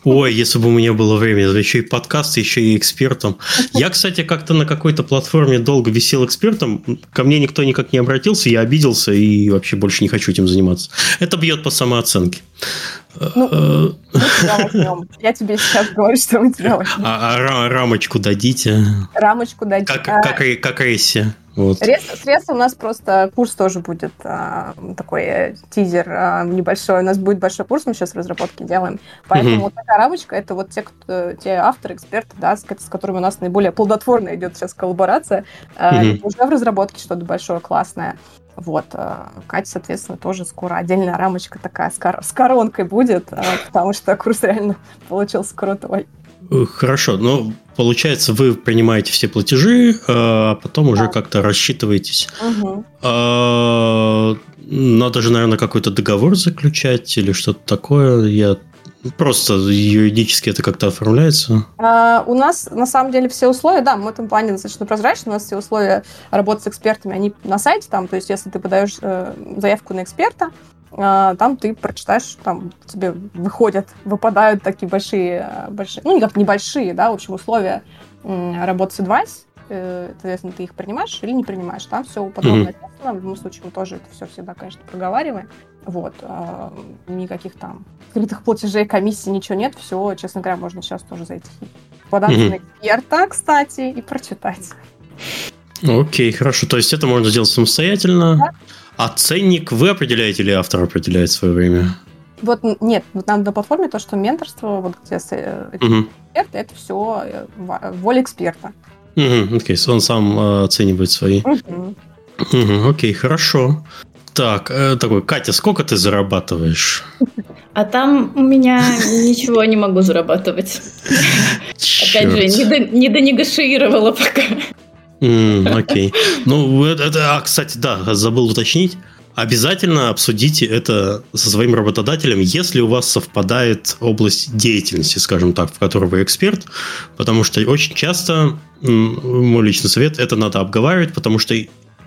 Ой, если бы у меня было время, еще и подкаст, еще и экспертом. Я, кстати, как-то на какой-то платформе долго висел экспертом. Ко мне никто никак не обратился, я обиделся и вообще больше не хочу этим заниматься. Это бьет по самооценке. Ну, э, Я тебе сейчас говорю, что мы тебя возьмем. А, а рамочку дадите? Рамочку дадите. Как, как, как Эсси. Вот. Средства у нас просто курс тоже будет а, такой э, тизер а, небольшой. У нас будет большой курс, мы сейчас разработки делаем. Поэтому угу. вот такая рамочка это вот те, кто, те авторы, эксперты, да, с, с которыми у нас наиболее плодотворно идет сейчас коллаборация. А, угу. Уже в разработке что-то большое, классное. Вот, а, Катя, соответственно, тоже скоро отдельная рамочка такая с, кор- с коронкой будет, а, потому что курс реально получился крутой. Хорошо, но получается, вы принимаете все платежи, а потом да. уже как-то рассчитываетесь. Угу. Надо же, наверное, какой-то договор заключать или что-то такое. Я Просто юридически это как-то оформляется? А, у нас, на самом деле, все условия, да, мы в этом плане достаточно прозрачны, у нас все условия работы с экспертами, они на сайте там, то есть если ты подаешь э, заявку на эксперта, э, там ты прочитаешь, там тебе выходят, выпадают такие большие, э, большие ну, никак небольшие, да, в общем, условия э, работы с advice, соответственно, ты их принимаешь или не принимаешь. Там все подробно mm-hmm. написано. В любом случае, мы тоже это все всегда, конечно, проговариваем. Вот. А, никаких там скрытых платежей, комиссий, ничего нет. Все, честно говоря, можно сейчас тоже зайти. Податься mm-hmm. на эксперта, кстати, и прочитать. Окей, хорошо. То есть это можно сделать самостоятельно. Да. А ценник вы определяете или автор определяет свое время? Вот нет, вот нам на платформе то, что менторство, вот где uh-huh. эксперты, это все э, воля эксперта. Угу, окей, он сам э, оценивает свои. Угу. Угу, окей, хорошо. Так, э, такой, Катя, сколько ты зарабатываешь? А там у меня ничего не могу зарабатывать. Опять же, не донегошировала пока. Окей. Ну, это, а, кстати, да, забыл уточнить. Обязательно обсудите это со своим работодателем, если у вас совпадает область деятельности, скажем так, в которой вы эксперт, потому что очень часто, мой личный совет, это надо обговаривать, потому что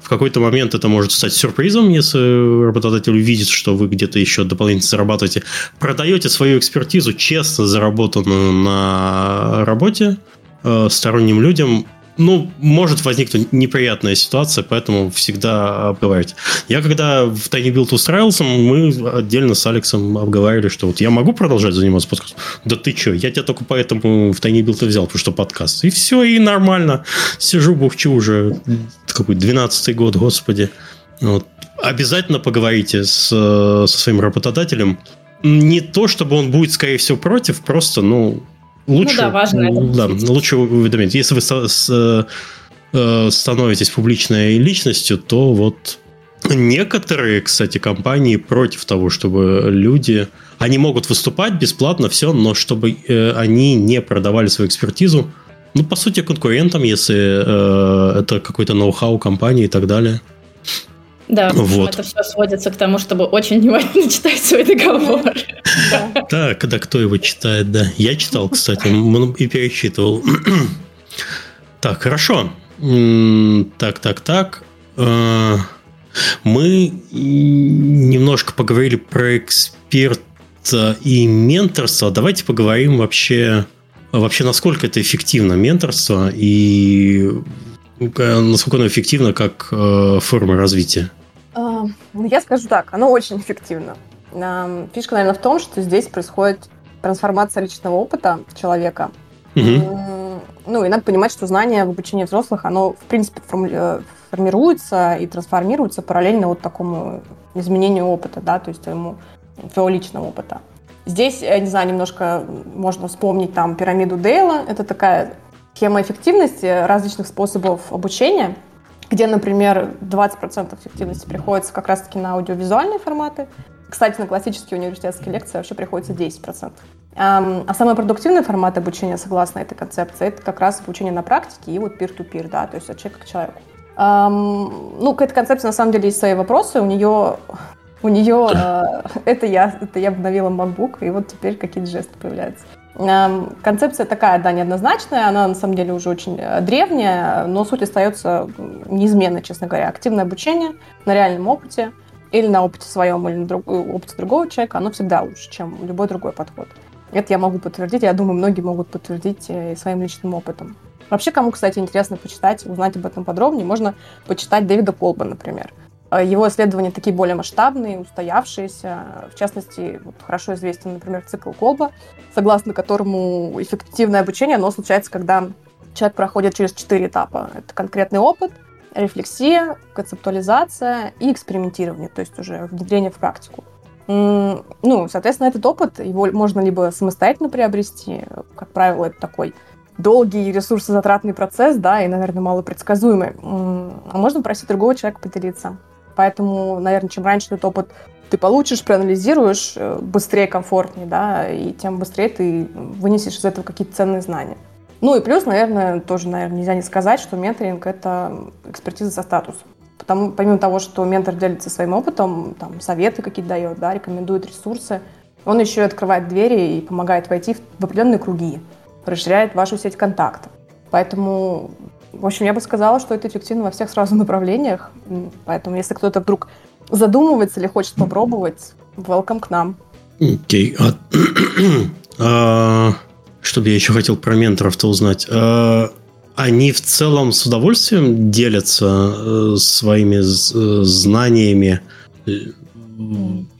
в какой-то момент это может стать сюрпризом, если работодатель увидит, что вы где-то еще дополнительно зарабатываете. Продаете свою экспертизу, честно заработанную на работе, э, сторонним людям, ну, может возникнуть неприятная ситуация, поэтому всегда обговаривать. Я когда в Tiny Build устраивался, мы отдельно с Алексом обговаривали, что вот я могу продолжать заниматься подкастом? Да ты что, я тебя только поэтому в Tiny Build взял, потому что подкаст. И все, и нормально. Сижу, бухчу уже какой 12 год, господи. Вот. Обязательно поговорите с, со своим работодателем. Не то, чтобы он будет, скорее всего, против, просто, ну, Лучше, ну да, важно. Да, лучше уведомить. Если вы с, с, э, становитесь публичной личностью, то вот некоторые, кстати, компании против того, чтобы люди... Они могут выступать бесплатно, все, но чтобы э, они не продавали свою экспертизу, ну, по сути, конкурентам, если э, это какой-то ноу-хау компании и так далее. Да, вот. это все сводится к тому, чтобы очень внимательно читать свой договор. Так, когда кто его читает, да. Я читал, кстати, и перечитывал. Так, хорошо. Так, так, так. А, мы немножко поговорили про эксперта и менторство. Давайте поговорим вообще, вообще насколько это эффективно, менторство, и насколько оно эффективно как э, форма развития? Ну, я скажу так, оно очень эффективно. Фишка, наверное, в том, что здесь происходит трансформация личного опыта человека. Угу. Ну, и надо понимать, что знание в обучении взрослых, оно, в принципе, э, формируется и трансформируется параллельно вот такому изменению опыта, да, то есть твоему, твоего личного опыта. Здесь, я не знаю, немножко можно вспомнить там пирамиду Дейла. Это такая схема эффективности различных способов обучения, где, например, 20% эффективности приходится как раз-таки на аудиовизуальные форматы. Кстати, на классические университетские лекции вообще приходится 10%. А самый продуктивный формат обучения, согласно этой концепции, это как раз обучение на практике и вот peer-to-peer, да, то есть от человека к человеку. Ну, к этой концепции на самом деле есть свои вопросы. У нее у нее э, это я, это я обновила MacBook, и вот теперь какие-то жесты появляются. Концепция такая, да, неоднозначная, она на самом деле уже очень э, древняя, но суть остается неизменной, честно говоря. Активное обучение на реальном опыте или на опыте своем, или на друг, опыте другого человека, оно всегда лучше, чем любой другой подход. Это я могу подтвердить, я думаю, многие могут подтвердить э, своим личным опытом. Вообще, кому, кстати, интересно почитать, узнать об этом подробнее, можно почитать Дэвида Колба, например. Э, его исследования такие более масштабные, устоявшиеся. В частности, вот хорошо известен, например, цикл Колба, согласно которому эффективное обучение, оно случается, когда человек проходит через четыре этапа. Это конкретный опыт, рефлексия, концептуализация и экспериментирование, то есть уже внедрение в практику. Ну, соответственно, этот опыт, его можно либо самостоятельно приобрести, как правило, это такой долгий ресурсозатратный процесс, да, и, наверное, малопредсказуемый. А можно просить другого человека поделиться. Поэтому, наверное, чем раньше этот опыт ты получишь, проанализируешь, э, быстрее, комфортнее, да, и тем быстрее ты вынесешь из этого какие-то ценные знания. Ну и плюс, наверное, тоже, наверное, нельзя не сказать, что менторинг — это экспертиза со статусом. Потому, помимо того, что ментор делится своим опытом, там, советы какие-то дает, да, рекомендует ресурсы, он еще и открывает двери и помогает войти в определенные круги, расширяет вашу сеть контактов. Поэтому в общем, я бы сказала, что это эффективно во всех сразу направлениях. Поэтому, если кто-то вдруг задумывается или хочет попробовать, welcome к нам. Окей. Okay. А, а, что бы я еще хотел про менторов-то узнать? А, они в целом с удовольствием делятся э, своими э, знаниями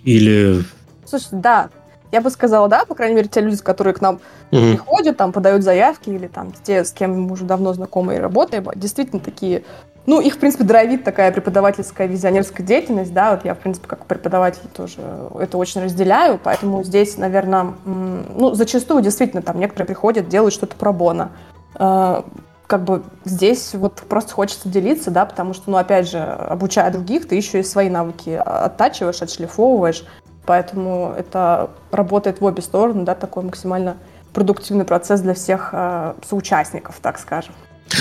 или... Слушай, да, я бы сказала, да, по крайней мере, те люди, которые к нам mm-hmm. приходят, там, подают заявки, или там те, с кем мы уже давно знакомы и работаем, действительно такие ну, их, в принципе, драйвит такая преподавательская визионерская деятельность, да, вот я, в принципе, как преподаватель тоже это очень разделяю, поэтому здесь, наверное, ну, зачастую действительно там некоторые приходят, делают что-то про бона. А, как бы здесь вот просто хочется делиться, да, потому что, ну, опять же, обучая других, ты еще и свои навыки оттачиваешь, отшлифовываешь, Поэтому это работает в обе стороны, да, такой максимально продуктивный процесс для всех э, соучастников, так скажем.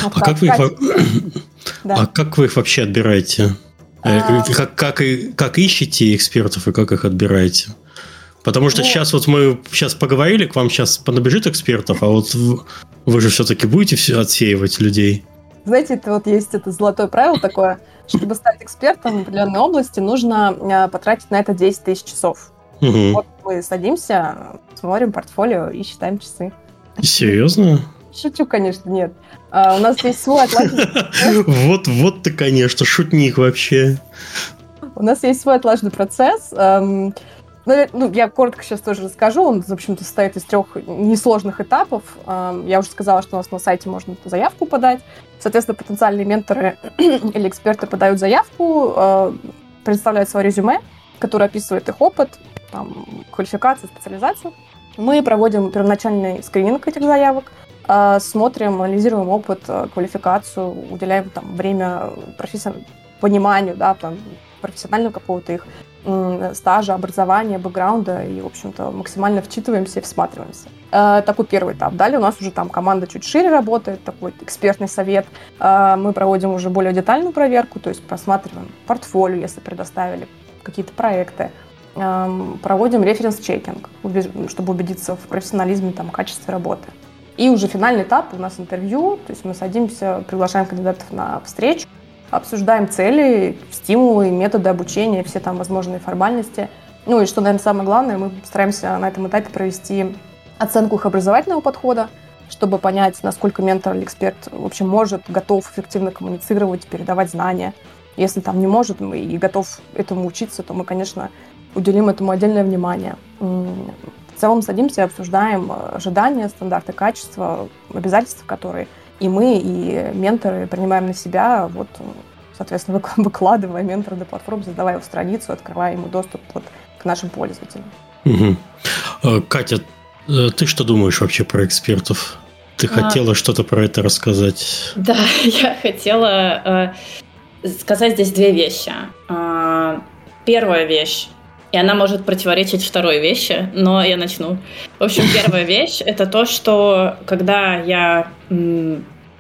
А, а, как вы их, да. а как вы их вообще отбираете? Э, а... Как, как, как ищете экспертов и как их отбираете? Потому что ну... сейчас вот мы сейчас поговорили, к вам сейчас понабежит экспертов, а вот вы же все-таки будете все отсеивать людей. Знаете, это вот есть это золотое правило такое – чтобы стать экспертом в определенной области, нужно э, потратить на это 10 тысяч часов. Угу. Вот мы садимся, смотрим портфолио и считаем часы. Серьезно? Шучу, конечно, нет. А, у нас есть свой отлаженный Вот, вот ты, конечно, шутник вообще. У нас есть свой отлаженный процесс. Эм, ну, я коротко сейчас тоже расскажу. Он, в общем-то, состоит из трех несложных этапов. Я уже сказала, что у нас на сайте можно заявку подать. Соответственно, потенциальные менторы или эксперты подают заявку, э, представляют свое резюме, которое описывает их опыт, там, квалификацию, специализацию. Мы проводим первоначальный скрининг этих заявок, э, смотрим, анализируем опыт, э, квалификацию, уделяем там, время профессиональному пониманию, да, там, профессионального какого-то их стажа, образования, бэкграунда и, в общем-то, максимально вчитываемся и всматриваемся. Э, такой первый этап. Далее у нас уже там команда чуть шире работает, такой экспертный совет. Э, мы проводим уже более детальную проверку, то есть просматриваем портфолио, если предоставили какие-то проекты, эм, проводим референс-чекинг, чтобы убедиться в профессионализме, там, качестве работы. И уже финальный этап у нас интервью, то есть мы садимся, приглашаем кандидатов на встречу, обсуждаем цели, стимулы, методы обучения, все там возможные формальности. Ну и что, наверное, самое главное, мы стараемся на этом этапе провести оценку их образовательного подхода, чтобы понять, насколько ментор или эксперт в общем может, готов эффективно коммуницировать, передавать знания. Если там не может и готов этому учиться, то мы, конечно, уделим этому отдельное внимание. В целом садимся, обсуждаем ожидания, стандарты качества, обязательства, которые и мы, и менторы принимаем на себя, вот, соответственно, выкладывая ментора до платформы, создавая его страницу, открывая ему доступ вот, к нашим пользователям. Угу. Катя, э, ты что думаешь вообще про экспертов? Ты а... хотела что-то про это рассказать? Да, я хотела э, сказать здесь две вещи. Э, первая вещь и она может противоречить второй вещи, но я начну. В общем, первая вещь — это то, что когда я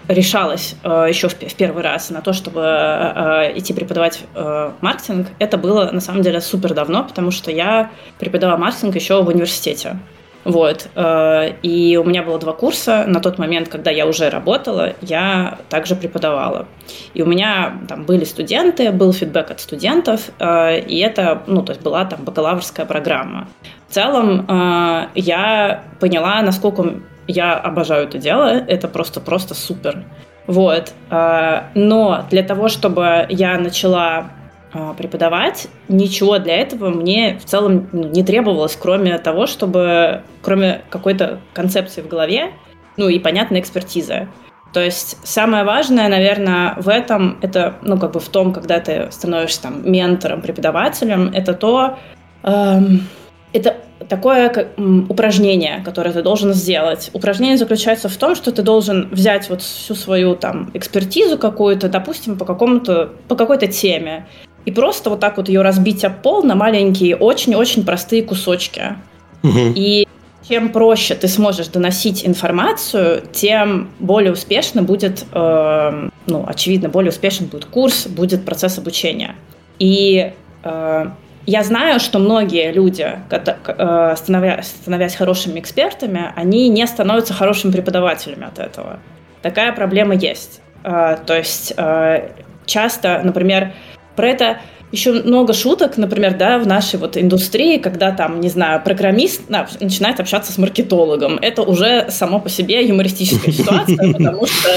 решалась э, еще в, первый раз на то, чтобы э, идти преподавать э, маркетинг, это было на самом деле супер давно, потому что я преподавала маркетинг еще в университете. Вот. Э, и у меня было два курса. На тот момент, когда я уже работала, я также преподавала. И у меня там были студенты, был фидбэк от студентов, э, и это, ну, то есть была там бакалаврская программа. В целом э, я поняла, насколько я обожаю это дело. Это просто-просто супер. Вот. Но для того, чтобы я начала а, преподавать, ничего для этого мне в целом не требовалось, кроме того, чтобы, кроме какой-то концепции в голове, ну и понятной экспертизы. То есть самое важное, наверное, в этом, это, ну, как бы в том, когда ты становишься там ментором, преподавателем, это то, эм, это такое как, упражнение, которое ты должен сделать. Упражнение заключается в том, что ты должен взять вот всю свою там экспертизу какую-то, допустим, по какому-то, по какой-то теме, и просто вот так вот ее разбить об пол на маленькие, очень-очень простые кусочки. Угу. И чем проще ты сможешь доносить информацию, тем более успешно будет, э, ну, очевидно, более успешен будет курс, будет процесс обучения. И э, я знаю, что многие люди, э, становясь, становясь хорошими экспертами, они не становятся хорошими преподавателями от этого. Такая проблема есть. Э, то есть э, часто, например, про это еще много шуток, например, да, в нашей вот индустрии, когда там, не знаю, программист да, начинает общаться с маркетологом. Это уже само по себе юмористическая ситуация, потому что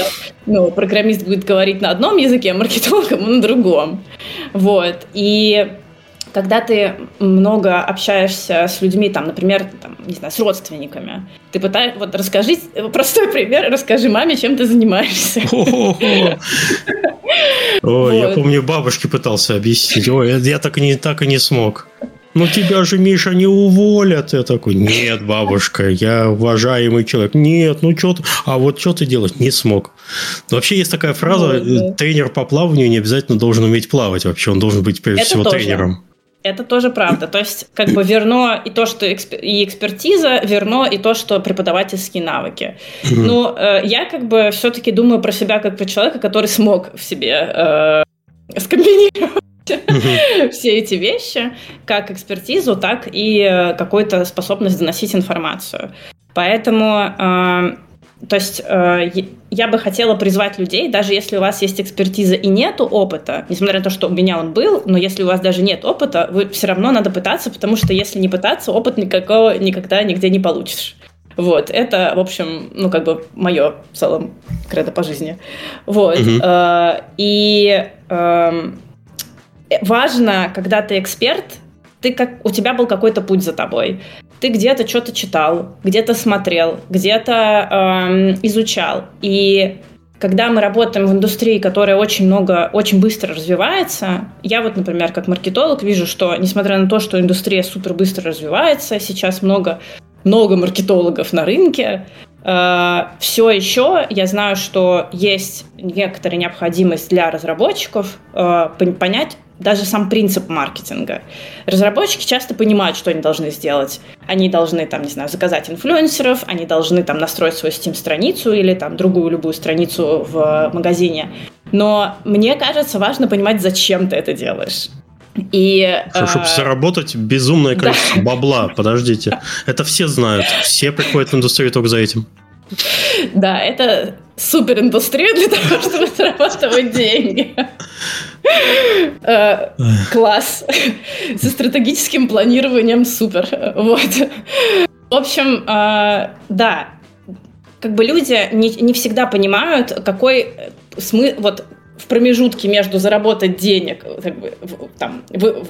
ну, программист будет говорить на одном языке, а маркетолог на другом. Вот. И когда ты много общаешься с людьми, там, например, там, не знаю, с родственниками, ты пытаешься, вот расскажи, простой пример, расскажи маме, чем ты занимаешься. Ой, я помню, бабушке пытался объяснить. Ой, я так и не, так и не смог. Ну тебя же, Миша, не уволят. Я такой, нет, бабушка, я уважаемый человек. Нет, ну что ты... А вот что ты делать? Не смог. вообще есть такая фраза, тренер по плаванию не обязательно должен уметь плавать вообще. Он должен быть, прежде всего, тренером. Это тоже правда. То есть, как бы верно и то, что экспер- и экспертиза, верно и то, что преподавательские навыки. Mm-hmm. Но э, я как бы все-таки думаю про себя как про человека, который смог в себе э, скомбинировать mm-hmm. все эти вещи, как экспертизу, так и э, какую-то способность доносить информацию. Поэтому э, то есть э, я бы хотела призвать людей, даже если у вас есть экспертиза и нету опыта, несмотря на то, что у меня он был, но если у вас даже нет опыта, вы все равно надо пытаться, потому что если не пытаться, опыт никакого никогда нигде не получишь. Вот, это, в общем, ну, как бы мое в целом кредо по жизни. Вот. Угу. И эм, важно, когда ты эксперт, ты как, у тебя был какой-то путь за тобой. Ты где-то что-то читал, где-то смотрел, где-то эм, изучал. И когда мы работаем в индустрии, которая очень много, очень быстро развивается, я вот, например, как маркетолог вижу, что несмотря на то, что индустрия супер быстро развивается, сейчас много, много маркетологов на рынке, э, все еще я знаю, что есть некоторая необходимость для разработчиков э, понять, даже сам принцип маркетинга. Разработчики часто понимают, что они должны сделать. Они должны, там, не знаю, заказать инфлюенсеров, они должны там настроить свою Steam-страницу или там другую любую страницу в магазине. Но мне кажется, важно понимать, зачем ты это делаешь. И, Чтобы э... заработать безумное количество да. бабла. Подождите. Это все знают. Все приходят в индустрию только за этим. Да, это супер индустрия для того, чтобы зарабатывать деньги. Э, класс. Со стратегическим планированием супер. Вот. В общем, э, да, как бы люди не, не всегда понимают, какой смысл, вот в промежутке между заработать денег, как бы, там, вы,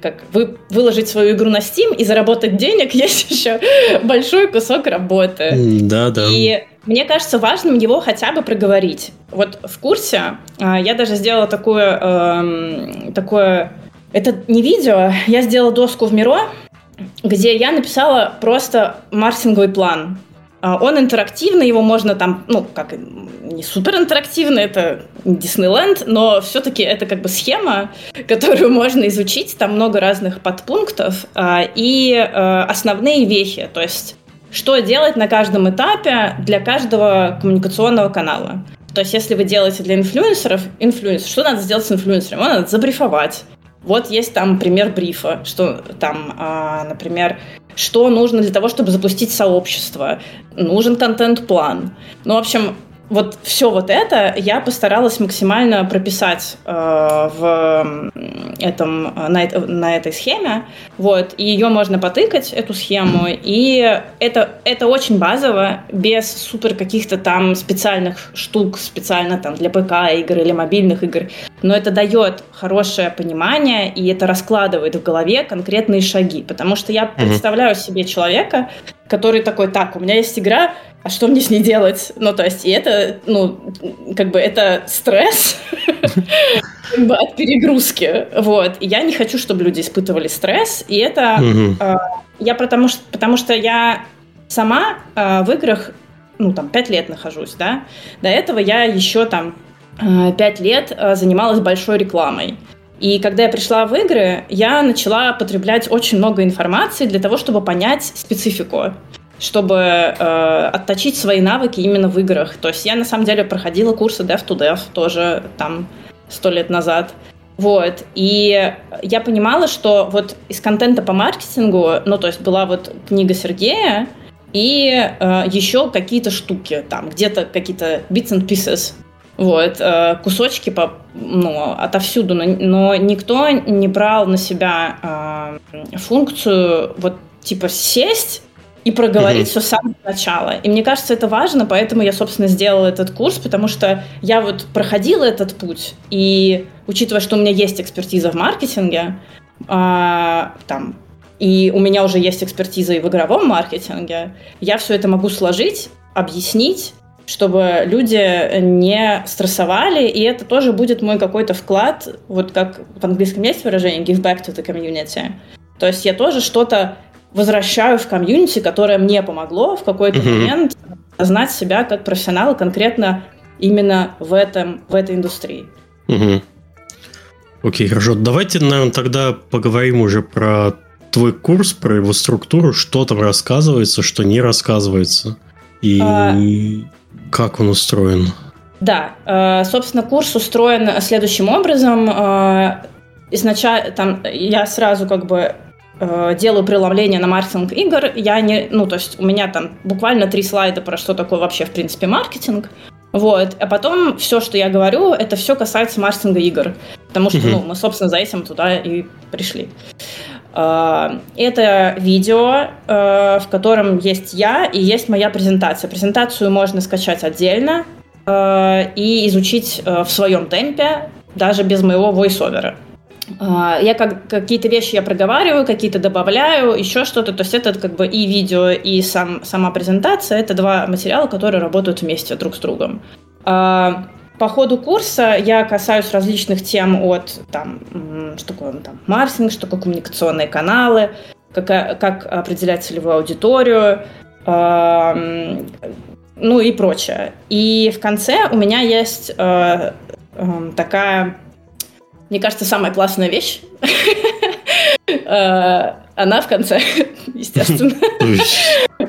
как, вы, выложить свою игру на Steam и заработать денег, есть еще большой кусок работы. Да, да. И мне кажется важным его хотя бы проговорить. Вот в курсе а, я даже сделала такое, эм, такое, это не видео, я сделала доску в Миро, где я написала просто маркетинговый план. А, он интерактивный, его можно там, ну, как не супер интерактивный, это Диснейленд, но все-таки это как бы схема, которую можно изучить, там много разных подпунктов а, и э, основные вехи, то есть что делать на каждом этапе для каждого коммуникационного канала. То есть, если вы делаете для инфлюенсеров, инфлюенсер, что надо сделать с инфлюенсером? Его надо забрифовать. Вот есть там пример брифа, что там, а, например, что нужно для того, чтобы запустить сообщество. Нужен контент-план. Ну, в общем, вот все вот это я постаралась максимально прописать э, в этом, на, на этой схеме. Вот, и ее можно потыкать, эту схему, и это, это очень базово, без супер каких-то там специальных штук, специально там для ПК игр или мобильных игр. Но это дает хорошее понимание, и это раскладывает в голове конкретные шаги. Потому что я представляю себе человека, который такой, так, у меня есть игра, а что мне с ней делать? Ну, то есть, и это, ну, как бы это стресс от перегрузки, вот. И я не хочу, чтобы люди испытывали стресс, и это а, я потому что, потому что я сама а, в играх, ну, там, пять лет нахожусь, да. До этого я еще там а, пять лет занималась большой рекламой. И когда я пришла в игры, я начала потреблять очень много информации для того, чтобы понять специфику чтобы э, отточить свои навыки именно в играх. То есть я на самом деле проходила курсы Dev to Dev тоже там сто лет назад. Вот. И я понимала, что вот из контента по маркетингу, ну, то есть была вот книга Сергея, и э, еще какие-то штуки, там, где-то какие-то bits and pieces, вот, э, кусочки по, ну, отовсюду, но, но никто не брал на себя э, функцию вот типа сесть и проговорить mm-hmm. все с самого начала. И мне кажется, это важно, поэтому я, собственно, сделала этот курс, потому что я вот проходила этот путь, и учитывая, что у меня есть экспертиза в маркетинге, а, там, и у меня уже есть экспертиза и в игровом маркетинге, я все это могу сложить, объяснить, чтобы люди не стрессовали, и это тоже будет мой какой-то вклад, вот как в английском есть выражение give back to the community. То есть я тоже что-то возвращаю в комьюнити, которое мне помогло в какой-то mm-hmm. момент знать себя как профессионала конкретно именно в, этом, в этой индустрии. Угу. Окей, хорошо. Давайте, наверное, тогда поговорим уже про твой курс, про его структуру, что там рассказывается, что не рассказывается, и а... как он устроен. Да, э, собственно, курс устроен следующим образом. Э, изначально там я сразу как бы Э, делаю преломление на маркетинг игр, я не, ну, то есть у меня там буквально три слайда про что такое вообще, в принципе, маркетинг, вот, а потом все, что я говорю, это все касается маркетинга игр, потому что, ну, мы, собственно, за этим туда и пришли. Это видео, в котором есть я и есть моя презентация. Презентацию можно скачать отдельно и изучить в своем темпе, даже без моего voice-овера. Я как, какие-то вещи я проговариваю, какие-то добавляю, еще что-то. То есть это как бы и видео, и сам, сама презентация. Это два материала, которые работают вместе друг с другом. По ходу курса я касаюсь различных тем от там, что такое там, маркетинг, что такое коммуникационные каналы, как, как определять целевую аудиторию, э, ну и прочее. И в конце у меня есть э, э, такая, мне кажется, самая классная вещь. Э, она в конце, естественно.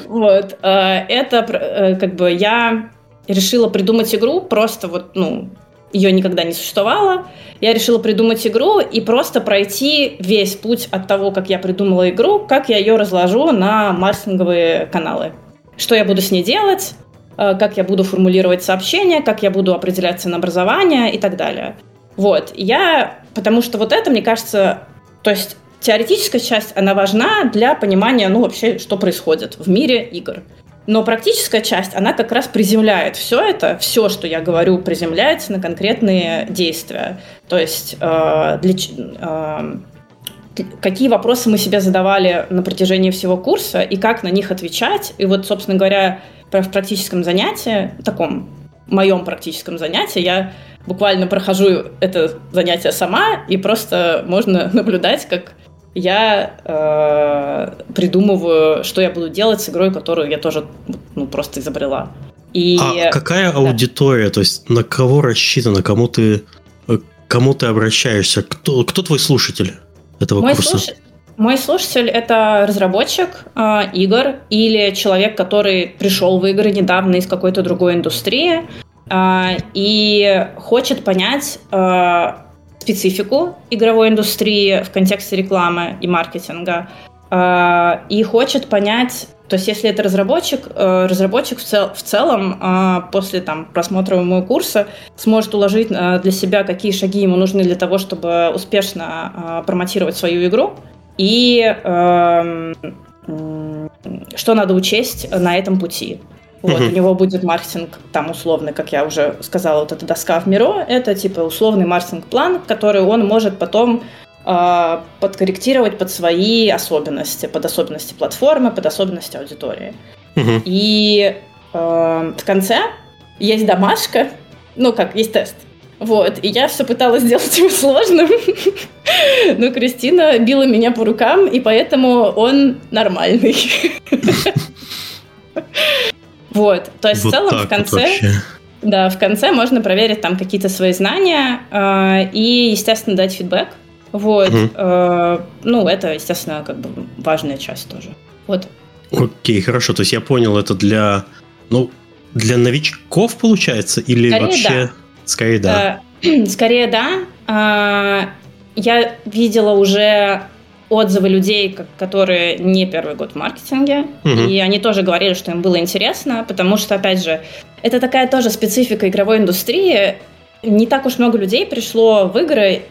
Вот. Э, это э, как бы я решила придумать игру, просто вот, ну, ее никогда не существовало. Я решила придумать игру и просто пройти весь путь от того, как я придумала игру, как я ее разложу на маркетинговые каналы. Что я буду с ней делать, как я буду формулировать сообщения, как я буду определять ценообразование и так далее. Вот, я, потому что вот это, мне кажется, то есть теоретическая часть, она важна для понимания, ну, вообще, что происходит в мире игр. Но практическая часть, она как раз приземляет все это, все, что я говорю, приземляется на конкретные действия. То есть э, для, э, какие вопросы мы себе задавали на протяжении всего курса и как на них отвечать. И вот, собственно говоря, в практическом занятии, таком моем практическом занятии, я буквально прохожу это занятие сама, и просто можно наблюдать, как я э, придумываю, что я буду делать с игрой, которую я тоже ну, просто изобрела. И, а какая да. аудитория, то есть на кого рассчитана, кому ты, кому ты обращаешься, кто, кто твой слушатель этого мой курса? Слуш... Мой слушатель это разработчик э, игр или человек, который пришел в игры недавно из какой-то другой индустрии э, и хочет понять, э, специфику игровой индустрии в контексте рекламы и маркетинга э, и хочет понять, то есть если это разработчик, разработчик в, цел, в целом после там, просмотра моего курса сможет уложить для себя, какие шаги ему нужны для того, чтобы успешно промотировать свою игру и эм, что надо учесть на этом пути. Вот, угу. У него будет маркетинг там условный, как я уже сказала, вот эта доска в Миро, это типа условный маркетинг-план, который он может потом э, подкорректировать под свои особенности, под особенности платформы, под особенности аудитории. Угу. И э, в конце есть домашка, ну как, есть тест. Вот, и я все пыталась сделать его сложным, но Кристина била меня по рукам, и поэтому он нормальный. Вот, то есть вот в целом в конце... Вот да, в конце можно проверить там какие-то свои знания э, и, естественно, дать фидбэк. Вот. Угу. Э, ну, это, естественно, как бы важная часть тоже. Вот. Окей, хорошо. То есть я понял, это для, ну, для новичков получается или Скорее вообще? Да. Скорее да. Э, скорее да. Э, я видела уже отзывы людей, которые не первый год в маркетинге, угу. и они тоже говорили, что им было интересно, потому что, опять же, это такая тоже специфика игровой индустрии. Не так уж много людей пришло в игры,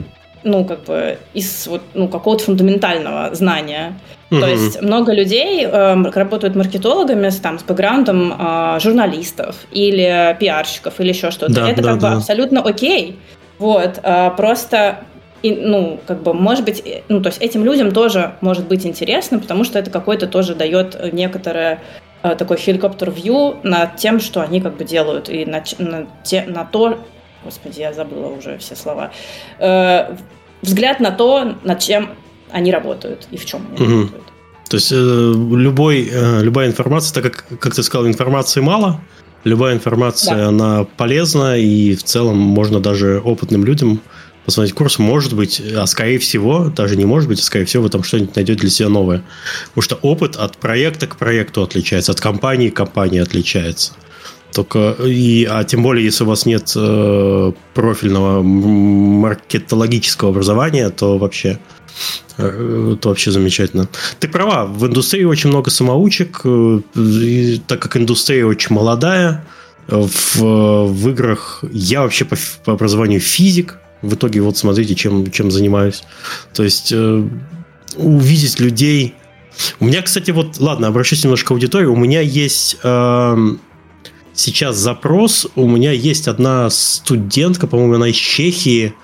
ну, как бы, из вот, ну, какого-то фундаментального знания. Угу. То есть много людей э, работают маркетологами с, там, с бэкграундом э, журналистов или пиарщиков или еще что-то. Да, это да, как да. бы абсолютно окей. Вот, э, просто и, ну, как бы, может быть, э, ну, то есть этим людям тоже может быть интересно, потому что это какой-то тоже дает некоторое э, такой хеликоптер вью над тем, что они как бы делают, и на, на, те, на то, господи, я забыла уже все слова, э, взгляд на то, над чем они работают и в чем они угу. работают. То есть э, любой, э, любая информация, так как, как ты сказал, информации мало, любая информация, да. она полезна, и в целом можно даже опытным людям посмотреть курс, может быть, а скорее всего, даже не может быть, а скорее всего, вы там что-нибудь найдете для себя новое. Потому что опыт от проекта к проекту отличается, от компании к компании отличается. Только, и, а тем более, если у вас нет э, профильного маркетологического образования, то вообще, э, то вообще замечательно. Ты права, в индустрии очень много самоучек, э, и, так как индустрия очень молодая, в, в играх я вообще по, по образованию физик, в итоге вот смотрите, чем, чем занимаюсь. То есть э, увидеть людей. У меня, кстати, вот, ладно, обращусь немножко к аудитории. У меня есть э, сейчас запрос. У меня есть одна студентка, по-моему, она из Чехии.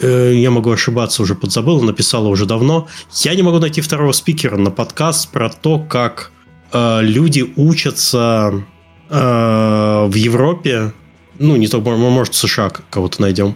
Э, я могу ошибаться, уже подзабыл, написала уже давно. Я не могу найти второго спикера на подкаст про то, как э, люди учатся э, в Европе. Ну, не только, может, в США кого-то найдем. Э,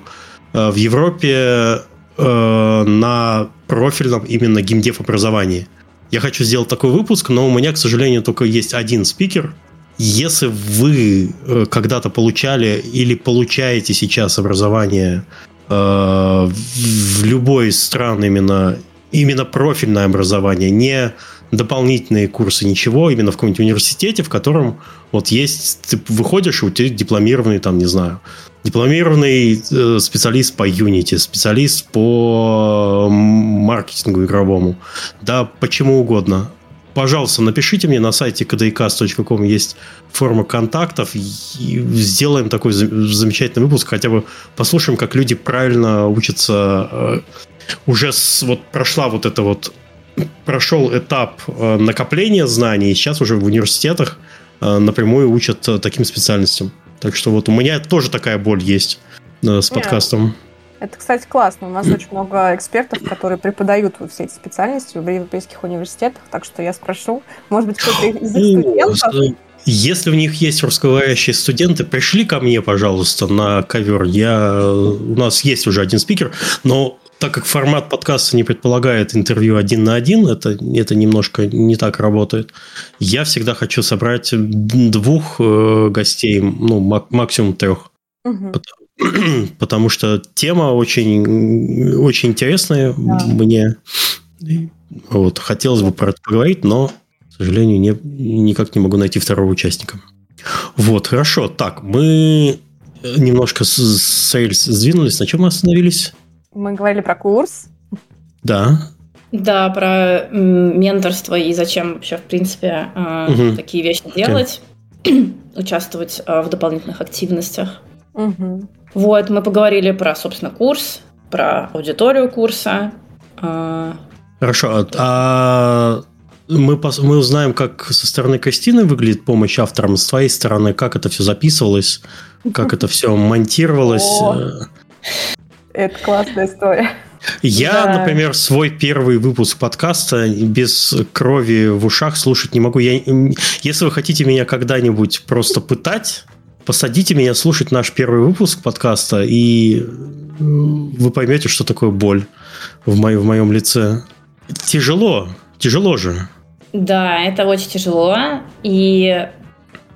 в Европе э, на профильном именно геймдев образовании. Я хочу сделать такой выпуск, но у меня, к сожалению, только есть один спикер. Если вы э, когда-то получали или получаете сейчас образование в любой из стран именно, именно профильное образование, не дополнительные курсы, ничего, именно в каком-нибудь университете, в котором вот есть, ты выходишь, и у тебя дипломированный, там, не знаю, дипломированный э, специалист по Unity, специалист по маркетингу игровому, да, почему угодно. Пожалуйста, напишите мне на сайте kdcast.com есть форма контактов и сделаем такой замечательный выпуск, хотя бы послушаем, как люди правильно учатся. Э, уже с, вот прошла вот это вот прошел этап э, накопления знаний, и сейчас уже в университетах напрямую учат таким специальностям. Так что вот у меня тоже такая боль есть э, с подкастом. Это, кстати, классно. У нас очень много экспертов, которые преподают все эти специальности в европейских университетах. Так что я спрошу, может быть, кто-то из их студентов если у них есть русскоговорящие студенты, пришли ко мне, пожалуйста, на ковер. Я... У нас есть уже один спикер, но так как формат подкаста не предполагает интервью один на один, это, это немножко не так работает. Я всегда хочу собрать двух э, гостей, ну, максимум трех. Угу. Потому, потому что тема очень, очень интересная да. мне. Вот, хотелось бы про это поговорить, но, к сожалению, не, никак не могу найти второго участника. Вот, хорошо. Так, мы немножко с рельс сдвинулись. На чем мы остановились? Мы говорили про курс. Да. Да, про менторство и зачем вообще, в принципе, угу. такие вещи делать, okay. участвовать э, в дополнительных активностях. Угу. Вот, мы поговорили про, собственно, курс, про аудиторию курса. Э. Хорошо, а, а мы, мы узнаем, как со стороны Кристины выглядит помощь авторам, с твоей стороны, как это все записывалось, как это все монтировалось. Это классная история. Я, да. например, свой первый выпуск подкаста без крови в ушах слушать не могу. Я, если вы хотите меня когда-нибудь просто пытать, посадите меня слушать наш первый выпуск подкаста, и вы поймете, что такое боль в, мо- в моем лице. Тяжело, тяжело же. Да, это очень тяжело. И,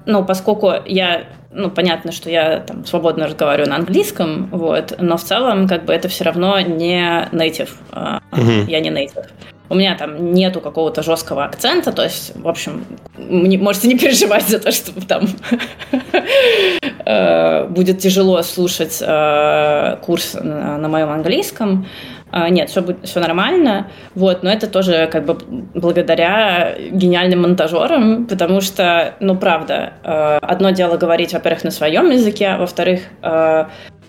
ну, поскольку я ну, понятно, что я там свободно разговариваю на английском, вот, но в целом, как бы, это все равно не native. Uh-huh. Я не native. У меня там нету какого-то жесткого акцента, то есть, в общем, не, можете не переживать за то, что там э, будет тяжело слушать э, курс на моем английском. А, нет, все, будет, все нормально, вот, но это тоже как бы благодаря гениальным монтажерам, потому что, ну, правда, э, одно дело говорить, во-первых, на своем языке, а во-вторых,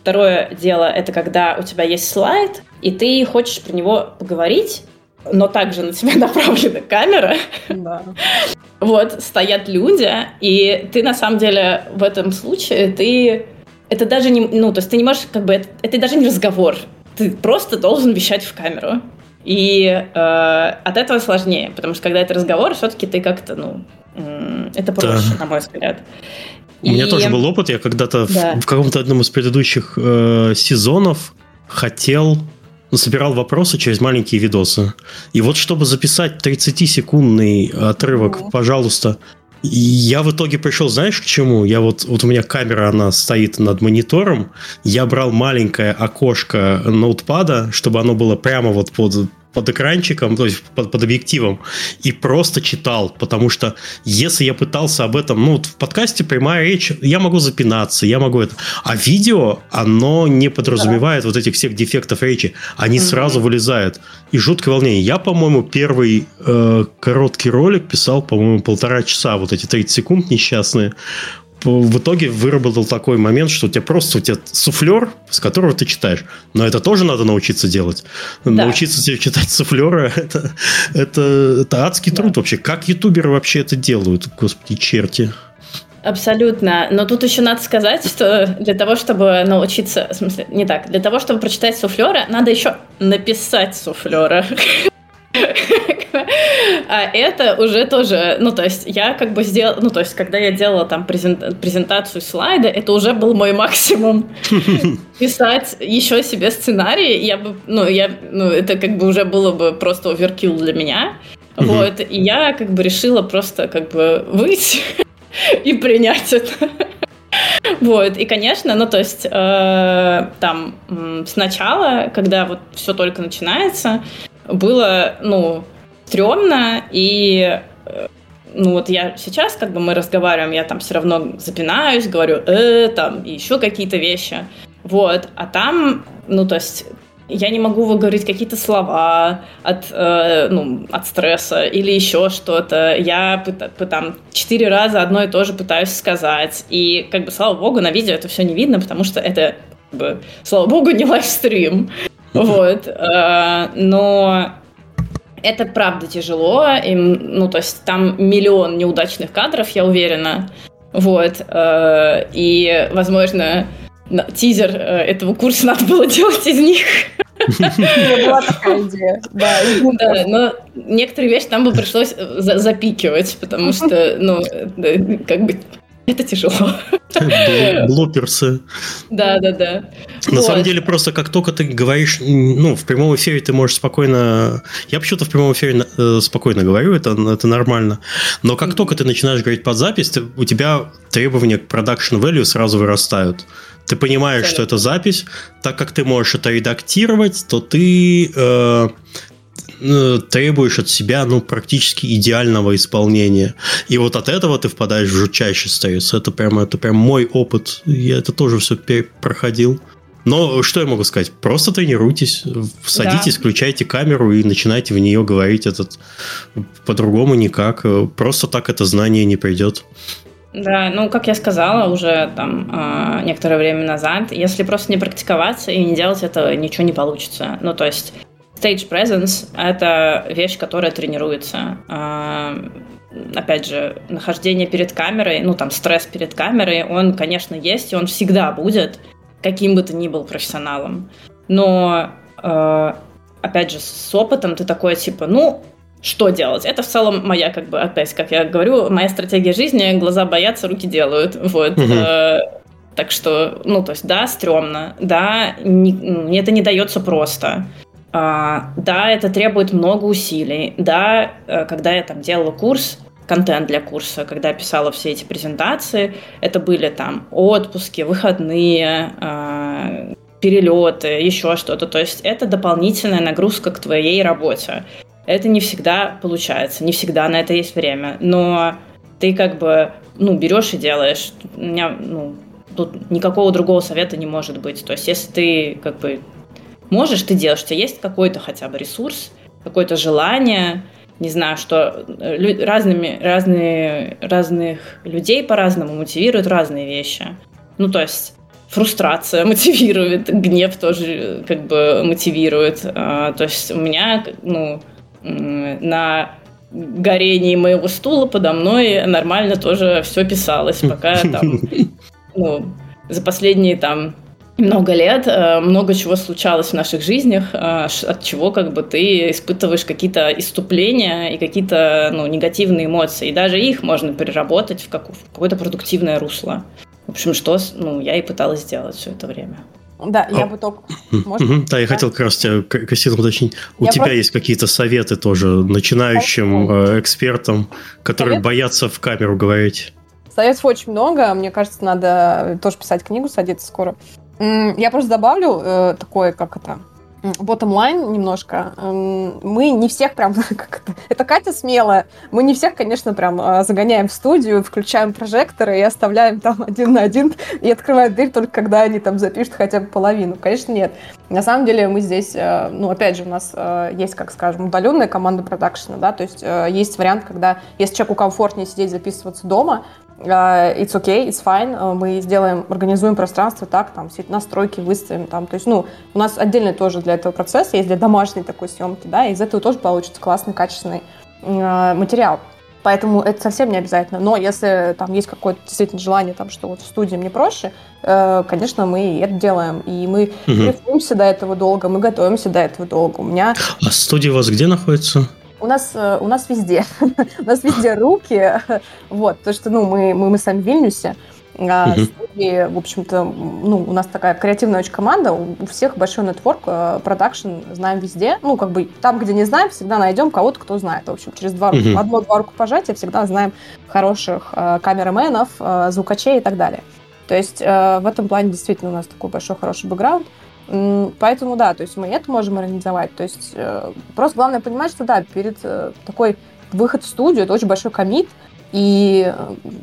второе дело — это когда у тебя есть слайд, и ты хочешь про него поговорить, но также на тебя направлена камера. Да. Вот, стоят люди, и ты на самом деле в этом случае, ты... Это даже не... Ну, то есть ты не можешь как бы... Это, это даже не разговор ты просто должен вещать в камеру. И э, от этого сложнее, потому что когда это разговор, все-таки ты как-то, ну, это проще, да. на мой взгляд. У и... меня тоже был опыт, я когда-то да. в, в каком-то одном из предыдущих э, сезонов хотел, ну, собирал вопросы через маленькие видосы. И вот чтобы записать 30-секундный отрывок, mm-hmm. пожалуйста, я в итоге пришел, знаешь, к чему? Я вот, вот у меня камера, она стоит над монитором. Я брал маленькое окошко ноутпада, чтобы оно было прямо вот под под экранчиком, то есть под, под объективом, и просто читал, потому что если я пытался об этом, ну, вот в подкасте прямая речь, я могу запинаться, я могу это, а видео, оно не подразумевает да. вот этих всех дефектов речи, они угу. сразу вылезают, и жуткое волнение. Я, по-моему, первый э, короткий ролик писал, по-моему, полтора часа, вот эти 30 секунд несчастные, в итоге выработал такой момент, что у тебя просто у тебя суфлер, с которого ты читаешь. Но это тоже надо научиться делать. Да. Научиться себе читать суфлера это, это, это адский да. труд вообще. Как ютуберы вообще это делают? Господи, черти. Абсолютно. Но тут еще надо сказать, что для того, чтобы научиться, в смысле, не так, для того, чтобы прочитать суфлера, надо еще написать суфлера. А это уже тоже, ну, то есть я как бы сделала, ну, то есть когда я делала там презентацию слайда, это уже был мой максимум. Писать еще себе сценарий, я бы, ну, я, ну, это как бы уже было бы просто оверкил для меня. Вот, и я как бы решила просто как бы выйти и принять это. Вот, и, конечно, ну, то есть, э, там, сначала, когда вот все только начинается, было, ну, стрёмно, и э, ну вот я сейчас, как бы мы разговариваем, я там все равно запинаюсь, говорю, э, там, и еще какие-то вещи. Вот, а там, ну, то есть я не могу выговорить какие-то слова от, э, ну, от стресса или еще что-то. Я там четыре раза одно и то же пытаюсь сказать. И, как бы, слава богу, на видео это все не видно, потому что это, как бы, слава богу, не лайвстрим. Вот. Э, но это правда тяжело. И, ну, то есть там миллион неудачных кадров, я уверена. Вот. Э, и, возможно, тизер э, этого курса надо было делать из них. Была такая идея, да. Да, но некоторые вещи там бы пришлось запикивать, потому что, ну, как бы это тяжело. Блуперсы. Да, да, да. На вот. самом деле, просто как только ты говоришь, ну, в прямом эфире ты можешь спокойно... Я почему-то в прямом эфире э, спокойно говорю, это, это нормально. Но как только ты начинаешь говорить под запись, ты, у тебя требования к production value сразу вырастают. Ты понимаешь, Абсолютно. что это запись, так как ты можешь это редактировать, то ты Э, требуешь от себя ну, практически идеального исполнения. И вот от этого ты впадаешь в жутчайший стресс. Это прям, это прям мой опыт. Я это тоже все проходил. Но что я могу сказать? Просто тренируйтесь, садитесь, да. включайте камеру и начинайте в нее говорить этот по-другому никак. Просто так это знание не придет. Да, ну, как я сказала уже там э, некоторое время назад, если просто не практиковаться и не делать это, ничего не получится. Ну, то есть Stage presence — это вещь, которая тренируется. А, опять же, нахождение перед камерой, ну, там, стресс перед камерой, он, конечно, есть, и он всегда будет, каким бы ты ни был профессионалом. Но, а, опять же, с опытом ты такой, типа, ну, что делать? Это в целом моя, как бы, опять, как я говорю, моя стратегия жизни, глаза боятся, руки делают, вот. Угу. Так что, ну, то есть, да, стрёмно, да, не, это не дается просто. А, да, это требует много усилий. Да, э, когда я там делала курс, контент для курса, когда я писала все эти презентации, это были там отпуски, выходные, а, перелеты, еще что-то. То есть это дополнительная нагрузка к твоей работе. Это не всегда получается, не всегда на это есть время. Но ты как бы, ну, берешь и делаешь. У меня, ну, тут никакого другого совета не может быть. То есть если ты как бы можешь ты делать, у тебя есть какой-то хотя бы ресурс, какое-то желание, не знаю, что э, разными, разные, разных людей по-разному мотивируют разные вещи. Ну, то есть фрустрация мотивирует, гнев тоже как бы мотивирует. А, то есть у меня, ну, на горении моего стула подо мной нормально тоже все писалось, пока там, ну, за последние там много лет, э, много чего случалось в наших жизнях, э, от чего как бы ты испытываешь какие-то иступления и какие-то ну, негативные эмоции. И даже их можно переработать в, как, в какое-то продуктивное русло. В общем, что ну, я и пыталась сделать все это время. Да, я бы только... Может? Да, я хотел как раз тебя, Кассина, уточнить. У я тебя просто... есть какие-то советы тоже начинающим э, экспертам, которые Совет? боятся в камеру говорить? Советов очень много. Мне кажется, надо тоже писать книгу, садиться скоро. Я просто добавлю э, такое, как это, bottom line немножко. Мы не всех прям, как это, это Катя смелая, мы не всех, конечно, прям а, загоняем в студию, включаем прожекторы и оставляем там один на один и открываем дверь только когда они там запишут хотя бы половину. Конечно, нет. На самом деле мы здесь, э, ну, опять же, у нас э, есть, как скажем, удаленная команда продакшена, да, то есть есть вариант, когда, если человеку комфортнее сидеть, записываться дома, it's okay, it's fine, мы сделаем, организуем пространство так, там, все настройки выставим, там, то есть, ну, у нас отдельный тоже для этого процесса есть для домашней такой съемки, да, и из этого тоже получится классный, качественный материал. Поэтому это совсем не обязательно. Но если там есть какое-то действительно желание, там, что вот в студии мне проще, э, конечно, мы это делаем. И мы угу. до этого долго, мы готовимся до этого долго. У меня... А студия у вас где находится? У нас, э, у нас везде. у нас везде руки. вот, потому что, ну, мы, мы, мы сами в Вильнюсе. А студии, в общем-то, ну, у нас такая креативная очень команда, у всех большой нетворк, э, продакшн знаем везде. Ну, как бы там, где не знаем, всегда найдем кого-то, кто знает. В общем, через два, угу. одно-два рукопожатия всегда знаем хороших э, камераменов, э, звукачей и так далее. То есть э, в этом плане действительно у нас такой большой хороший бэкграунд. Поэтому да, то есть мы это можем организовать. То есть э, просто главное понимать, что да, перед э, такой выход в студию это очень большой комит, и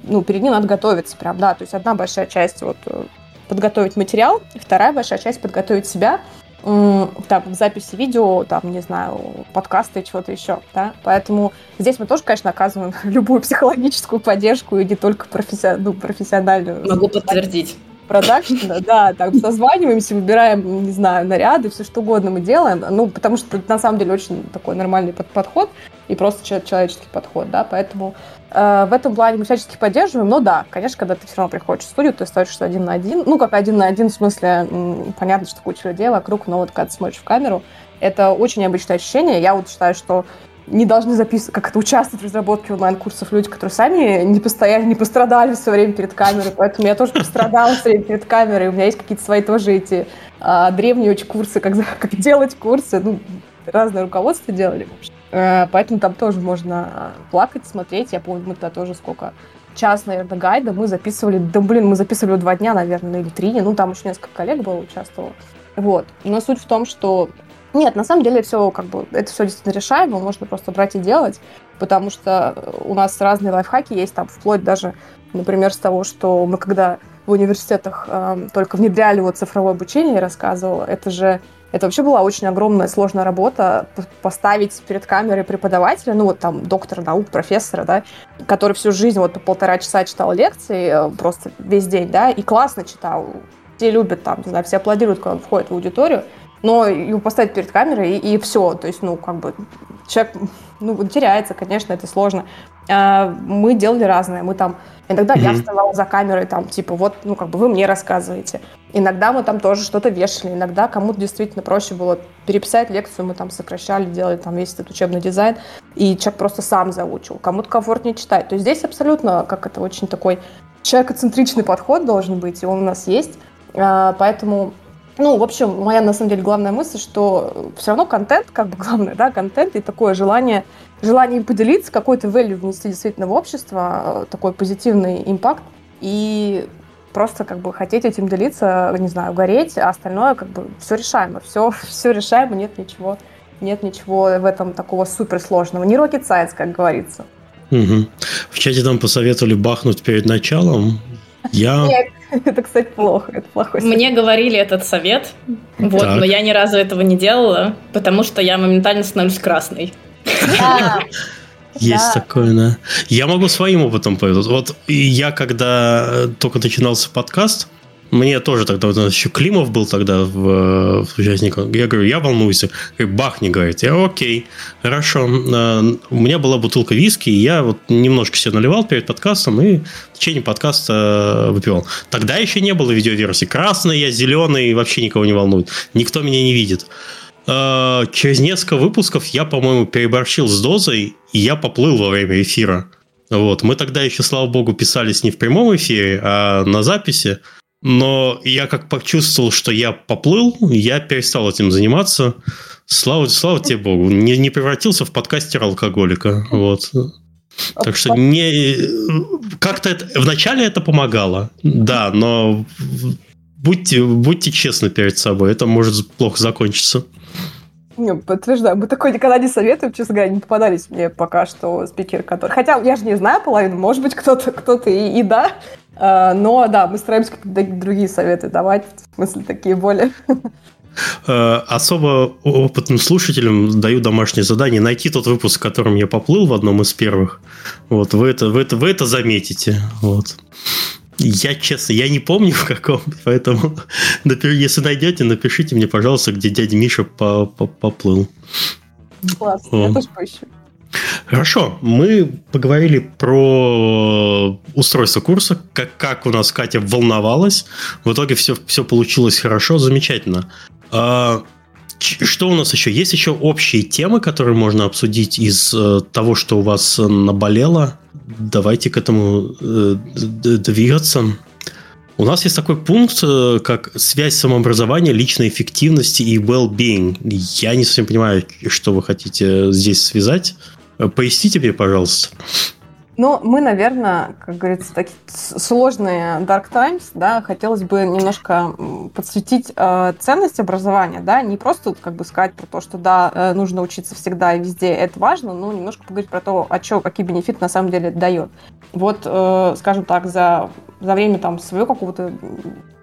ну, перед ним надо готовиться прям, да, то есть одна большая часть вот э, подготовить материал, вторая большая часть подготовить себя, там, в записи видео, там, не знаю, подкасты чего-то еще, да, поэтому здесь мы тоже, конечно, оказываем любую психологическую поддержку и не только професси... ну, профессиональную. Могу подтвердить продакшена, да, так, созваниваемся, выбираем, не знаю, наряды, все что угодно мы делаем, ну, потому что это на самом деле очень такой нормальный подход и просто человеческий подход, да, поэтому э, в этом плане мы всячески поддерживаем, но да, конечно, когда ты все равно приходишь в студию, ты остаешься один на один, ну, как один на один, в смысле, понятно, что куча людей вокруг, но вот когда ты смотришь в камеру, это очень необычное ощущение, я вот считаю, что не должны записывать, как это участвовать в разработке онлайн-курсов люди, которые сами не постояли, не пострадали все время перед камерой, поэтому я тоже пострадала все время перед камерой, у меня есть какие-то свои тоже эти а, древние очень курсы, как, как делать курсы, ну, разное руководство делали, а, поэтому там тоже можно плакать, смотреть, я помню, мы тогда тоже сколько час, наверное, гайда мы записывали, да, блин, мы записывали два дня, наверное, или три, ну, там еще несколько коллег было участвовало, вот. Но суть в том, что нет, на самом деле все как бы это все действительно решаемо, можно просто брать и делать, потому что у нас разные лайфхаки есть там вплоть даже, например, с того, что мы когда в университетах э, только внедряли вот цифровое обучение, я рассказывала, это же это вообще была очень огромная сложная работа поставить перед камерой преподавателя, ну вот там доктора наук, профессора, да, который всю жизнь вот по полтора часа читал лекции, э, просто весь день, да, и классно читал. Все любят там, не знаю, все аплодируют, когда он входит в аудиторию, но его поставить перед камерой и, и все. То есть, ну, как бы человек ну, теряется, конечно, это сложно. А, мы делали разное. Мы там иногда mm-hmm. я вставала за камерой, там, типа, вот, ну, как бы вы мне рассказываете. Иногда мы там тоже что-то вешали. Иногда кому-то действительно проще было переписать лекцию, мы там сокращали, делали там весь этот учебный дизайн, и человек просто сам заучил. Кому-то комфортнее читать. То есть здесь абсолютно, как это, очень такой человекоцентричный подход должен быть, и он у нас есть. А, поэтому ну, в общем, моя, на самом деле, главная мысль, что все равно контент, как бы главное, да, контент и такое желание, желание поделиться, какой-то value внести действительно в общество, такой позитивный импакт, и просто как бы хотеть этим делиться, не знаю, гореть, а остальное как бы все решаемо, все, все решаемо, нет ничего, нет ничего в этом такого суперсложного. Не rocket science, как говорится. Угу. В чате там посоветовали бахнуть перед началом. Я... Нет, это, кстати, плохо. Это плохой совет. Мне говорили этот совет, вот, так. но я ни разу этого не делала, потому что я моментально становлюсь красной. Есть такое, да. Я могу своим опытом поведать. Вот я, когда только начинался подкаст, мне тоже тогда, еще Климов был тогда в, в участниках. Я говорю, я волнуюсь. Бахни говорит. Я окей, хорошо. А, у меня была бутылка виски, и я вот немножко себе наливал перед подкастом и в течение подкаста выпивал. Тогда еще не было видеоверсии. Красный, я зеленый, вообще никого не волнует. Никто меня не видит. А, через несколько выпусков я, по-моему, переборщил с дозой, и я поплыл во время эфира. Вот. Мы тогда еще, слава богу, писались не в прямом эфире, а на записи. Но я как почувствовал, что я поплыл, я перестал этим заниматься. Слава, слава тебе богу, не, не превратился в подкастера алкоголика. Вот. Так что не как-то это вначале это помогало, да, но будьте будьте честны перед собой, это может плохо закончиться. Не, подтверждаю. Мы такой никогда не советуем, честно говоря, не попадались мне пока что спикеры, которые... Хотя я же не знаю половину, может быть, кто-то кто и, и да, но да, мы стараемся какие-то другие советы давать, в смысле такие более Э, особо опытным слушателям даю домашнее задание найти тот выпуск, которым я поплыл в одном из первых. Вот, вы это, вы это, вы это заметите. Вот. Я, честно, я не помню в каком, поэтому если найдете, напишите мне, пожалуйста, где дядя Миша поплыл. Классно, я тоже поищу. Хорошо, мы поговорили про устройство курса, как, как у нас Катя волновалась. В итоге все, все получилось хорошо, замечательно. А, что у нас еще? Есть еще общие темы, которые можно обсудить из э, того, что у вас наболело? Давайте к этому э, двигаться. У нас есть такой пункт, э, как связь самообразования, личной эффективности и well-being. Я не совсем понимаю, что вы хотите здесь связать. Поясните мне, пожалуйста. Ну, мы, наверное, как говорится, такие сложные Dark Times, да, хотелось бы немножко подсветить э, ценность образования, да, не просто как бы сказать про то, что да, э, нужно учиться всегда и везде, это важно, но немножко поговорить про то, а что, какие бенефиты на самом деле это дает. Вот, э, скажем так, за, за время там своего какого-то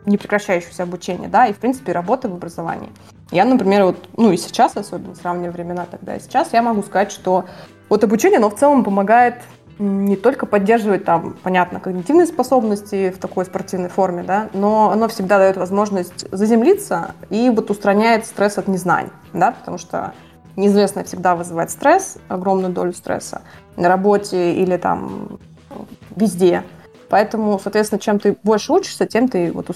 непрекращающегося обучения, да, и, в принципе, работы в образовании. Я, например, вот, ну и сейчас, особенно сравнивая времена тогда и сейчас, я могу сказать, что вот обучение, оно в целом помогает не только поддерживать там, понятно, когнитивные способности в такой спортивной форме, да, но оно всегда дает возможность заземлиться и вот устраняет стресс от незнаний, да, потому что неизвестное всегда вызывает стресс, огромную долю стресса на работе или там везде. Поэтому, соответственно, чем ты больше учишься, тем ты, вот,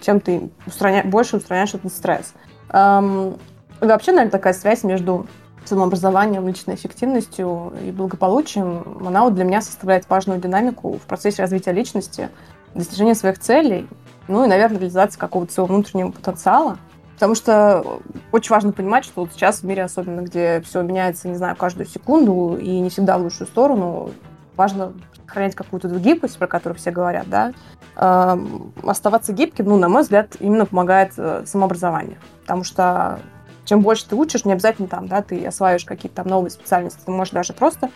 тем ты устраня... больше устраняешь этот стресс. Эм, вообще, наверное, такая связь между самообразованием, личной эффективностью и благополучием, она вот для меня составляет важную динамику в процессе развития личности, достижения своих целей, ну и, наверное, реализации какого-то своего внутреннего потенциала. Потому что очень важно понимать, что вот сейчас в мире, особенно где все меняется, не знаю, каждую секунду и не всегда в лучшую сторону, важно сохранять какую-то гибкость, про которую все говорят, да, э, оставаться гибким, ну, на мой взгляд, именно помогает э, самообразование. Потому что чем больше ты учишь, не обязательно там, да, ты осваиваешь какие-то там новые специальности, ты можешь даже просто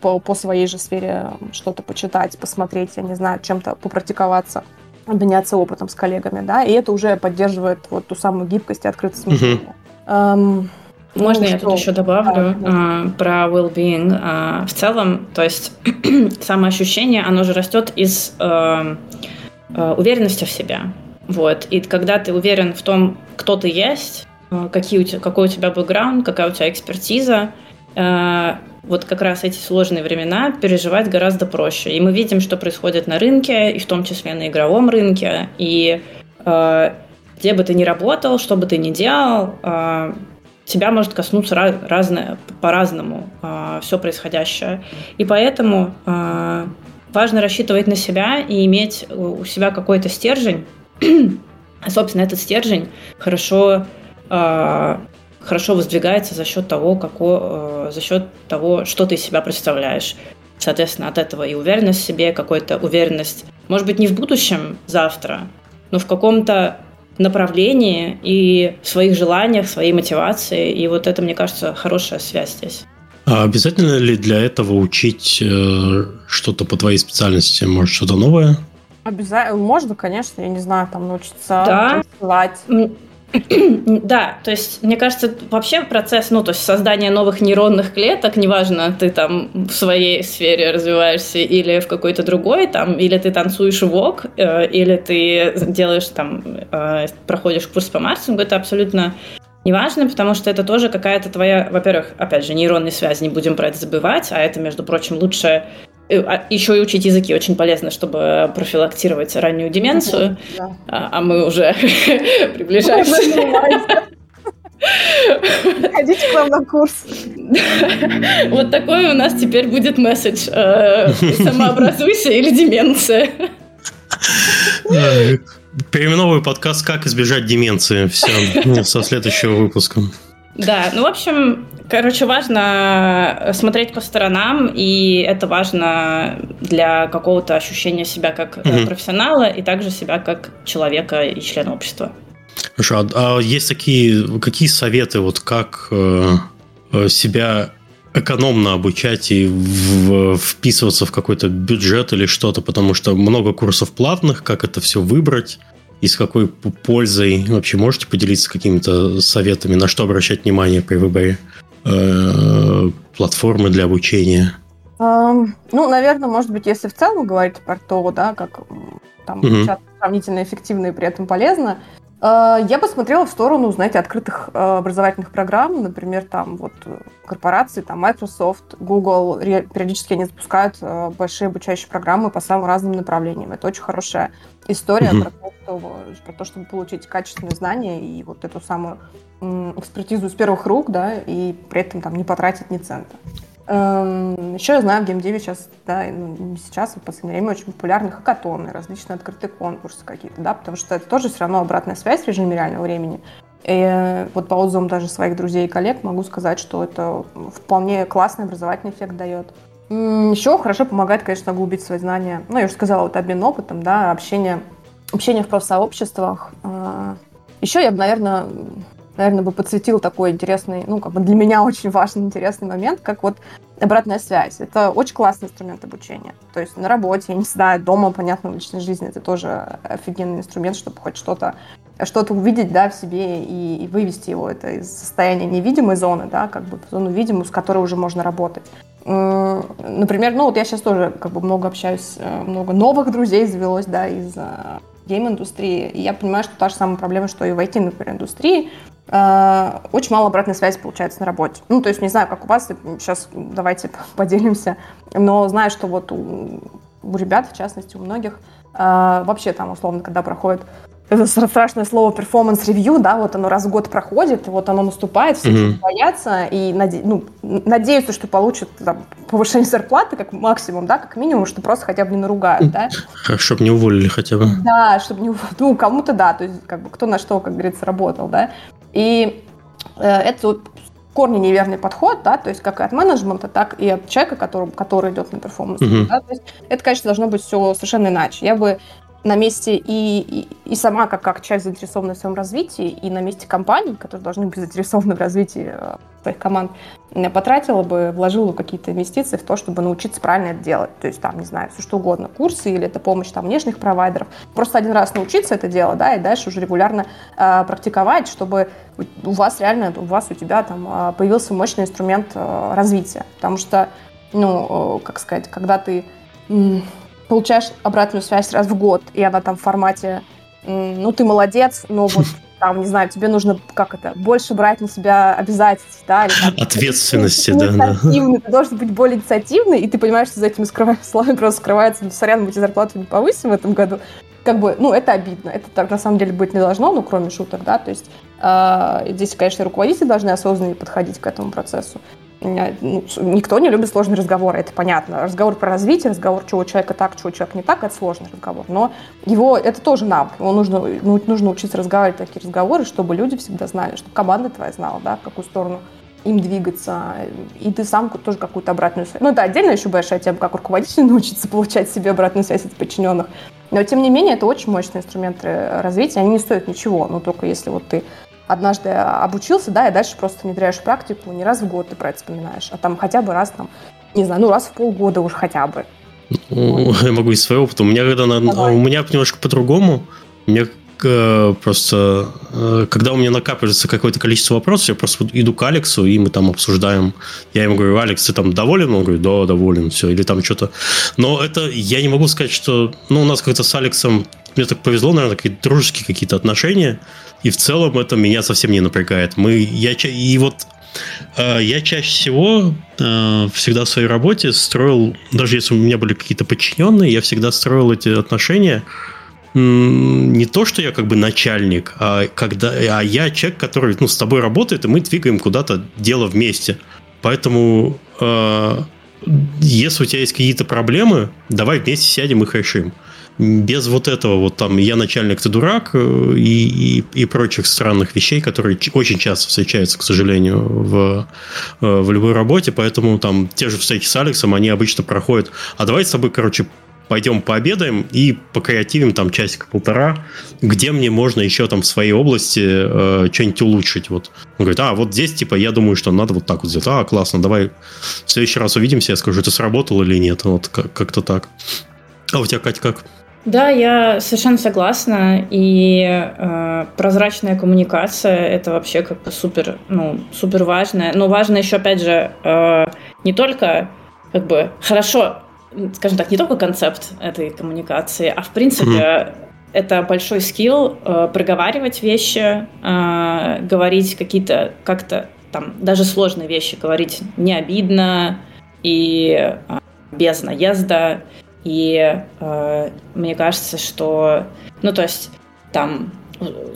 по, по своей же сфере что-то почитать, посмотреть, я не знаю, чем-то попрактиковаться обменяться опытом с коллегами, да, и это уже поддерживает вот ту самую гибкость и открытость мышления. Эм, можно ну, я что? тут еще добавлю да, э, про well-being? Э, в целом, то есть самоощущение, оно же растет из э, э, уверенности в себя. Вот. И когда ты уверен в том, кто ты есть, какие у тебя, какой у тебя бэкграунд, какая у тебя экспертиза. Э, вот как раз эти сложные времена переживать гораздо проще. И мы видим, что происходит на рынке, и в том числе на игровом рынке. И э, где бы ты ни работал, что бы ты ни делал, тебя может коснуться разное, по-разному все происходящее. И поэтому важно рассчитывать на себя и иметь у себя какой-то стержень. Собственно, этот стержень хорошо хорошо воздвигается за счет того, какой, э, за счет того, что ты из себя представляешь. Соответственно, от этого и уверенность в себе, какая-то уверенность, может быть, не в будущем, завтра, но в каком-то направлении и в своих желаниях, своей мотивации. И вот это, мне кажется, хорошая связь здесь. А обязательно ли для этого учить э, что-то по твоей специальности? Может, что-то новое? Обязательно. Можно, конечно, я не знаю, там научиться да. танцевать. Да, то есть, мне кажется, вообще процесс, ну, то есть создание новых нейронных клеток, неважно, ты там в своей сфере развиваешься или в какой-то другой, там, или ты танцуешь вок, э, или ты делаешь там, э, проходишь курс по маркетингу, это абсолютно неважно, потому что это тоже какая-то твоя, во-первых, опять же, нейронная связь, не будем про это забывать, а это, между прочим, лучшая еще и учить языки очень полезно, чтобы профилактировать раннюю деменцию. Да. А, а мы уже приближаемся. Ходите к нам на курс. Вот такой у нас теперь будет месседж. Э, самообразуйся или деменция. Переименовываю подкаст «Как избежать деменции». Все, со следующего выпуска. Да, ну, в общем, короче, важно смотреть по сторонам, и это важно для какого-то ощущения себя как угу. профессионала и также себя как человека и члена общества. Хорошо, а, а есть такие, какие советы, вот как э, э, себя экономно обучать и в, вписываться в какой-то бюджет или что-то, потому что много курсов платных, как это все выбрать, и с какой пользой вообще можете поделиться какими-то советами, на что обращать внимание при выборе э, платформы для обучения? Um, ну, наверное, может быть, если в целом говорить про то, да, как там угу. сравнительно эффективно и при этом полезно, Э, я посмотрела в сторону, знаете, открытых э, образовательных программ, например, там вот корпорации, там Microsoft, Google, периодически они запускают э, большие обучающие программы по самым разным направлениям. Это очень хорошая история mm-hmm. про, то, что, про то, чтобы получить качественные знания и вот эту самую экспертизу с первых рук, да, и при этом там не потратить ни цента. Эм, Еще я знаю, в геймдеве сейчас, да, ну, не сейчас, а в последнее время очень популярны хакатоны, различные открытые конкурсы какие-то, да, потому что это тоже все равно обратная связь в режиме реального времени. И вот по отзывам даже своих друзей и коллег могу сказать, что это вполне классный образовательный эффект дает. Еще хорошо помогает, конечно, углубить свои знания. Ну, я уже сказала, вот обмен опытом, да, общение, общение в профсообществах. А, Еще я бы, наверное, наверное, бы подсветил такой интересный, ну, как бы для меня очень важный, интересный момент, как вот обратная связь. Это очень классный инструмент обучения. То есть на работе, я не знаю, дома, понятно, в личной жизни это тоже офигенный инструмент, чтобы хоть что-то что-то увидеть, да, в себе и, и вывести его это из состояния невидимой зоны, да, как бы в зону видимую, с которой уже можно работать. Например, ну вот я сейчас тоже как бы много общаюсь, э, много новых друзей завелось, да, из э, гейм-индустрии. И я понимаю, что та же самая проблема, что и в IT, например, индустрии. Э, очень мало обратной связи получается на работе. Ну, то есть не знаю, как у вас, сейчас давайте поделимся, но знаю, что вот у, у ребят, в частности, у многих, э, вообще там, условно, когда проходит это страшное слово performance review, да, вот оно раз в год проходит, вот оно наступает, все mm-hmm. боятся и наде- ну, надеются, что получат там, повышение зарплаты как максимум, да, как минимум, что просто хотя бы не наругают, да. Чтобы не уволили хотя бы. Да, чтобы не ну, кому-то да, то есть как бы кто на что, как говорится, работал, да. И э, это корни неверный подход, да, то есть как и от менеджмента, так и от человека, который, который идет на перформанс. Uh-huh. Да, то есть это, конечно, должно быть все совершенно иначе. Я бы на месте и, и, и сама как, как часть заинтересованная в своем развитии, и на месте компаний, которые должны быть заинтересованы в развитии э, своих команд, потратила бы, вложила какие-то инвестиции в то, чтобы научиться правильно это делать. То есть там, не знаю, все что угодно, курсы или это помощь там внешних провайдеров. Просто один раз научиться это дело, да, и дальше уже регулярно э, практиковать, чтобы у вас реально, у вас, у тебя там э, появился мощный инструмент э, развития. Потому что, ну, э, как сказать, когда ты получаешь обратную связь раз в год, и она там в формате, ну, ты молодец, но вот там, не знаю, тебе нужно, как это, больше брать на себя обязательств, да, или, там, Ответственности, да, да. Ты должен быть более инициативный, и ты понимаешь, что за этими словами просто скрывается, ну, сорян, мы тебе зарплату не повысим в этом году. Как бы, ну, это обидно. Это так на самом деле быть не должно, ну, кроме шуток, да, то есть э, здесь, конечно, руководители должны осознанно подходить к этому процессу. Ну, никто не любит сложные разговоры, это понятно. Разговор про развитие, разговор, чего у человека так, чего у человека не так, это сложный разговор. Но его, это тоже навык. Его нужно, ну, нужно учиться разговаривать такие разговоры, чтобы люди всегда знали, чтобы команда твоя знала, да, в какую сторону им двигаться, и ты сам тоже какую-то обратную связь. Ну, это отдельно еще большая тема, как руководитель научиться получать себе обратную связь от подчиненных. Но, тем не менее, это очень мощные инструменты развития, они не стоят ничего, но только если вот ты однажды обучился, да, и дальше просто внедряешь практику, не раз в год ты про это вспоминаешь, а там хотя бы раз, там, не знаю, ну раз в полгода уж хотя бы. Ну, я могу из своего опыта. У меня когда на, у меня немножко по-другому. У меня э, просто, э, когда у меня накапливается какое-то количество вопросов, я просто иду к Алексу, и мы там обсуждаем. Я ему говорю, Алекс, ты там доволен? Он говорит, да, доволен, все. Или там что-то. Но это, я не могу сказать, что, ну, у нас как-то с Алексом, мне так повезло, наверное, такие дружеские какие-то отношения. И в целом это меня совсем не напрягает. Мы, я, и вот э, я чаще всего э, всегда в своей работе строил, даже если у меня были какие-то подчиненные, я всегда строил эти отношения не то, что я как бы начальник, а, когда, а я человек, который ну, с тобой работает, и мы двигаем куда-то дело вместе. Поэтому э, если у тебя есть какие-то проблемы, давай вместе сядем и решим без вот этого вот там «я начальник, ты дурак» э, и, и, и прочих странных вещей, которые очень часто встречаются, к сожалению, в, э, в любой работе, поэтому там те же встречи с Алексом, они обычно проходят «а давай с тобой, короче, пойдем пообедаем и покреативим там часик-полтора, где мне можно еще там в своей области э, что-нибудь улучшить. Вот. Он говорит, а, вот здесь, типа, я думаю, что надо вот так вот сделать. А, классно, давай в следующий раз увидимся, я скажу, это сработало или нет. Вот как- как-то так. А у тебя, Катя, как? Да, я совершенно согласна. И э, прозрачная коммуникация это вообще как бы супер, ну, супер важно. Но важно еще, опять же, э, не только как бы хорошо, скажем так, не только концепт этой коммуникации, а в принципе mm-hmm. это большой скилл э, проговаривать вещи, э, говорить какие-то как-то там даже сложные вещи говорить не обидно и э, без наезда. И э, мне кажется, что, ну, то есть там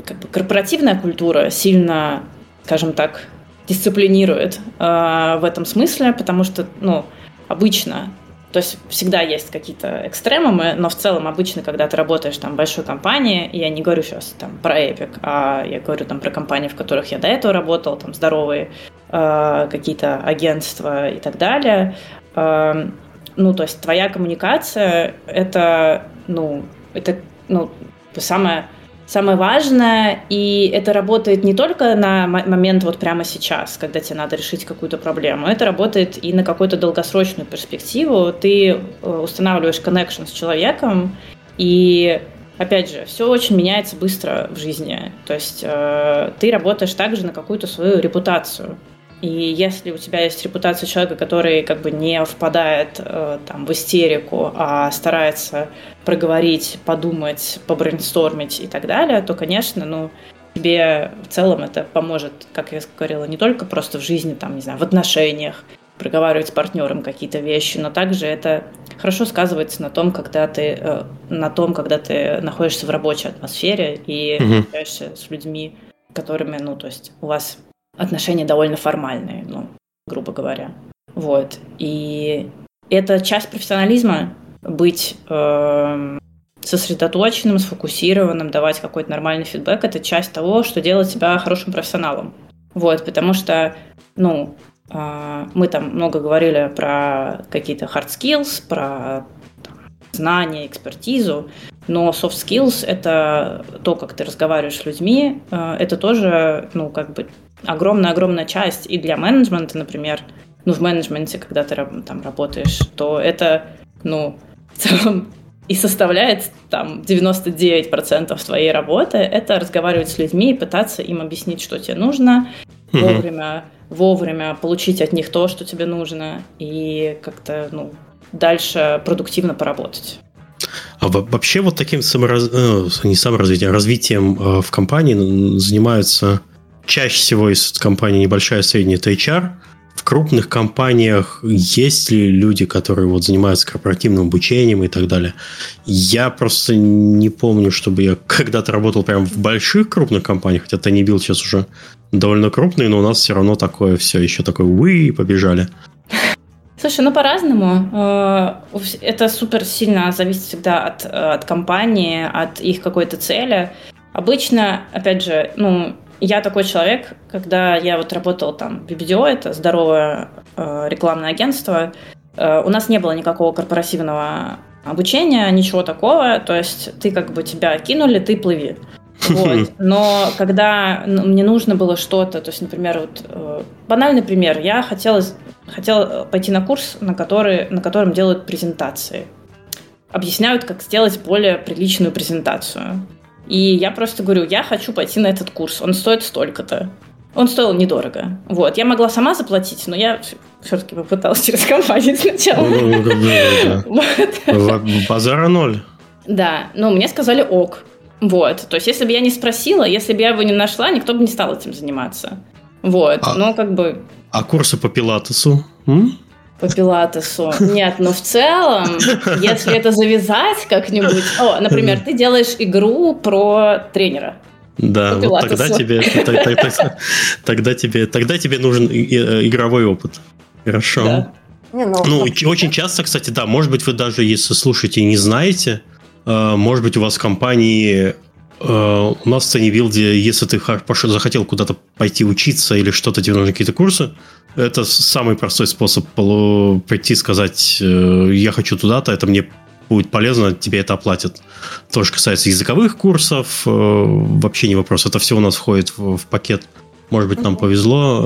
как бы корпоративная культура сильно, скажем так, дисциплинирует э, в этом смысле, потому что, ну, обычно, то есть всегда есть какие-то экстремумы, но в целом обычно, когда ты работаешь там в большой компании, я не говорю сейчас там про Epic, а я говорю там про компании, в которых я до этого работал, там здоровые э, какие-то агентства и так далее, э, ну, то есть твоя коммуникация — это, ну, это, ну, самое, самое важное, и это работает не только на момент вот прямо сейчас, когда тебе надо решить какую-то проблему, это работает и на какую-то долгосрочную перспективу. Ты э, устанавливаешь connection с человеком, и Опять же, все очень меняется быстро в жизни. То есть э, ты работаешь также на какую-то свою репутацию. И если у тебя есть репутация человека, который как бы не впадает э, там, в истерику, а старается проговорить, подумать, побрейнстормить и так далее, то, конечно, ну, тебе в целом это поможет, как я говорила, не только просто в жизни, там, не знаю, в отношениях, проговаривать с партнером какие-то вещи, но также это хорошо сказывается на том, когда ты, э, на том, когда ты находишься в рабочей атмосфере и угу. общаешься с людьми, которыми, ну, то есть у вас отношения довольно формальные, ну, грубо говоря. Вот. И это часть профессионализма быть э, сосредоточенным, сфокусированным, давать какой-то нормальный фидбэк. Это часть того, что делает тебя хорошим профессионалом. Вот, потому что, ну, э, мы там много говорили про какие-то hard skills, про знания, экспертизу, но soft skills — это то, как ты разговариваешь с людьми, э, это тоже, ну, как бы огромная-огромная часть и для менеджмента, например, ну, в менеджменте, когда ты там работаешь, то это, ну, в целом и составляет там 99% твоей работы, это разговаривать с людьми и пытаться им объяснить, что тебе нужно, mm-hmm. вовремя, вовремя получить от них то, что тебе нужно, и как-то, ну, дальше продуктивно поработать. А вообще вот таким самораз... Э, не саморазвитием, а развитием э, в компании занимаются чаще всего из компании небольшая, средняя, это HR. В крупных компаниях есть ли люди, которые вот занимаются корпоративным обучением и так далее? Я просто не помню, чтобы я когда-то работал прям в больших крупных компаниях, хотя Тани Билл сейчас уже довольно крупный, но у нас все равно такое все еще такое вы побежали. Слушай, ну по-разному. Э, это супер сильно зависит всегда от, от компании, от их какой-то цели. Обычно, опять же, ну, я такой человек, когда я вот работал там в BBDO, это здоровое э, рекламное агентство, э, у нас не было никакого корпоративного обучения, ничего такого, то есть ты как бы тебя кинули, ты плыви. Вот. Но когда мне нужно было что-то, то есть, например, вот э, банальный пример, я хотела, хотела пойти на курс, на, который, на котором делают презентации. Объясняют, как сделать более приличную презентацию. И я просто говорю, я хочу пойти на этот курс, он стоит столько-то. Он стоил недорого. Вот. Я могла сама заплатить, но я все-таки попыталась через компанию сначала. Базара ноль. Да, но мне сказали ок. Вот. То есть, если бы я не спросила, если бы я его не нашла, никто бы не стал этим заниматься. Вот. А, но как бы... А курсы по пилатесу? По пилатесу. Нет, но в целом, если это завязать как-нибудь... О, например, ты делаешь игру про тренера. Да, вот тогда тебе, тогда, тебе, тогда тебе нужен э, игровой опыт. Хорошо. Да. Не, ну, ну очень часто, кстати, да, может быть, вы даже, если слушаете и не знаете, э, может быть, у вас в компании э, у нас в Ценивилде, если ты захотел куда-то пойти учиться или что-то, тебе нужны какие-то курсы, это самый простой способ прийти и сказать, э, я хочу туда-то, это мне будет полезно, тебе это оплатят. То, что касается языковых курсов, э, вообще не вопрос. Это все у нас входит в, в пакет. Может быть, нам повезло.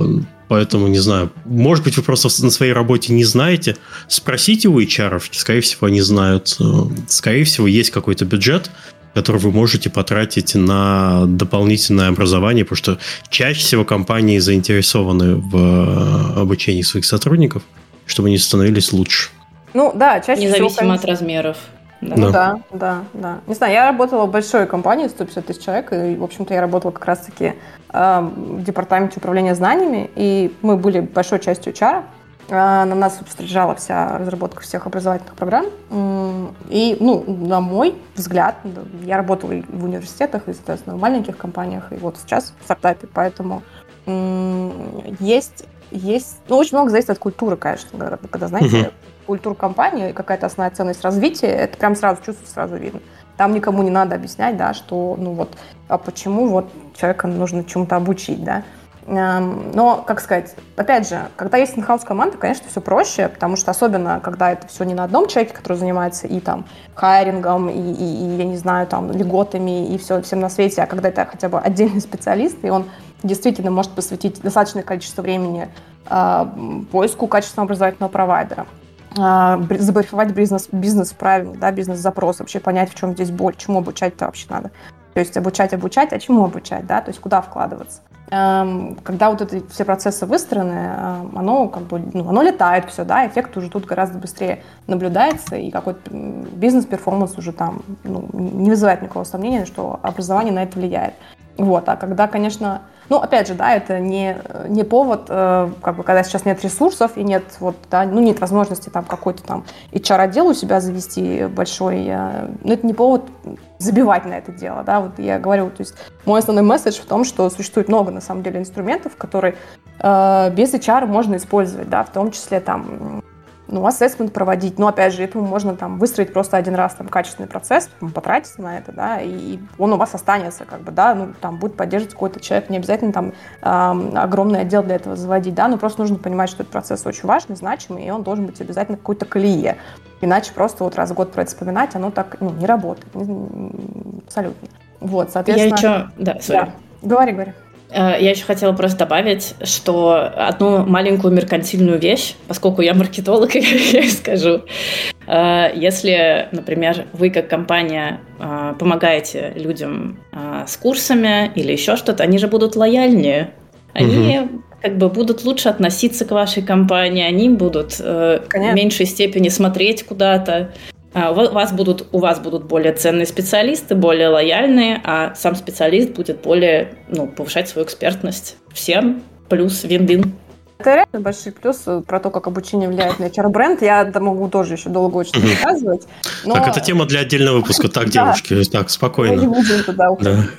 Э, поэтому не знаю. Может быть, вы просто на своей работе не знаете. Спросите у HR, скорее всего, они знают. Скорее всего, есть какой-то бюджет, который вы можете потратить на дополнительное образование, потому что чаще всего компании заинтересованы в э, обучении своих сотрудников, чтобы они становились лучше. Ну да, чаще Независимо всего... Независимо от размеров. Да. Ну да, да, да. Не знаю, я работала в большой компании, 150 тысяч человек, и, в общем-то, я работала как раз-таки э, в департаменте управления знаниями, и мы были большой частью HR, на нас лежала вся разработка всех образовательных программ. И, ну, на мой взгляд, я работала и в университетах, и, соответственно, в маленьких компаниях, и вот сейчас в стартапе, поэтому есть, есть, ну, очень много зависит от культуры, конечно, когда, когда знаете, uh-huh. культура компании, какая-то основная ценность развития, это прям сразу чувствуется, сразу видно. Там никому не надо объяснять, да, что, ну вот, а почему вот человека нужно чему-то обучить, да. Но, как сказать, опять же, когда есть инхаус команда, конечно, все проще, потому что особенно, когда это все не на одном человеке, который занимается и там хайрингом, и, и, и я не знаю, там, льготами, и все, всем на свете, а когда это хотя бы отдельный специалист, и он действительно может посвятить достаточное количество времени э, поиску качественного образовательного провайдера, э, забарифовать бизнес, бизнес правильно, да, бизнес-запрос, вообще понять, в чем здесь боль, чему обучать-то вообще надо. То есть обучать, обучать, а чему обучать, да, то есть куда вкладываться. Эм, когда вот эти все процессы выстроены, эм, оно как бы, ну, оно летает все, да, эффект уже тут гораздо быстрее наблюдается, и какой-то бизнес-перформанс уже там ну, не вызывает никакого сомнения, что образование на это влияет. Вот, а когда, конечно, ну, опять же, да, это не, не повод, э, как бы, когда сейчас нет ресурсов и нет, вот, да, ну, нет возможности там какой-то там HR-отдел у себя завести большой, э, ну, это не повод забивать на это дело, да, вот я говорю, то есть мой основной месседж в том, что существует много, на самом деле, инструментов, которые э, без HR можно использовать, да, в том числе там ну, ассессмент проводить. Но, опять же, этому можно там выстроить просто один раз там качественный процесс, потратить на это, да, и он у вас останется, как бы, да, ну, там будет поддерживать какой-то человек, не обязательно там э, огромный отдел для этого заводить, да, но просто нужно понимать, что этот процесс очень важный, значимый, и он должен быть обязательно какой-то колее. Иначе просто вот раз в год про это вспоминать, оно так, ну, не работает. Абсолютно. Вот, соответственно... Я еще... Да, sorry. Да. Говори, говори. Э, я еще хотела просто добавить, что одну маленькую меркантильную вещь, поскольку я маркетолог, я скажу. Э, если, например, вы как компания э, помогаете людям с курсами или еще что-то, они же будут лояльнее. Они угу. как бы будут лучше относиться к вашей компании, они будут в меньшей степени смотреть куда-то. А, у вас будут, у вас будут более ценные специалисты, более лояльные, а сам специалист будет более, ну, повышать свою экспертность. Всем плюс вин-вин. Это реально большой плюс э, про то, как обучение влияет на HR-бренд. Я могу тоже еще долго очень рассказывать. Но... Так, это тема для отдельного выпуска. Так, девушки, так, спокойно. Мы не будем туда уходить.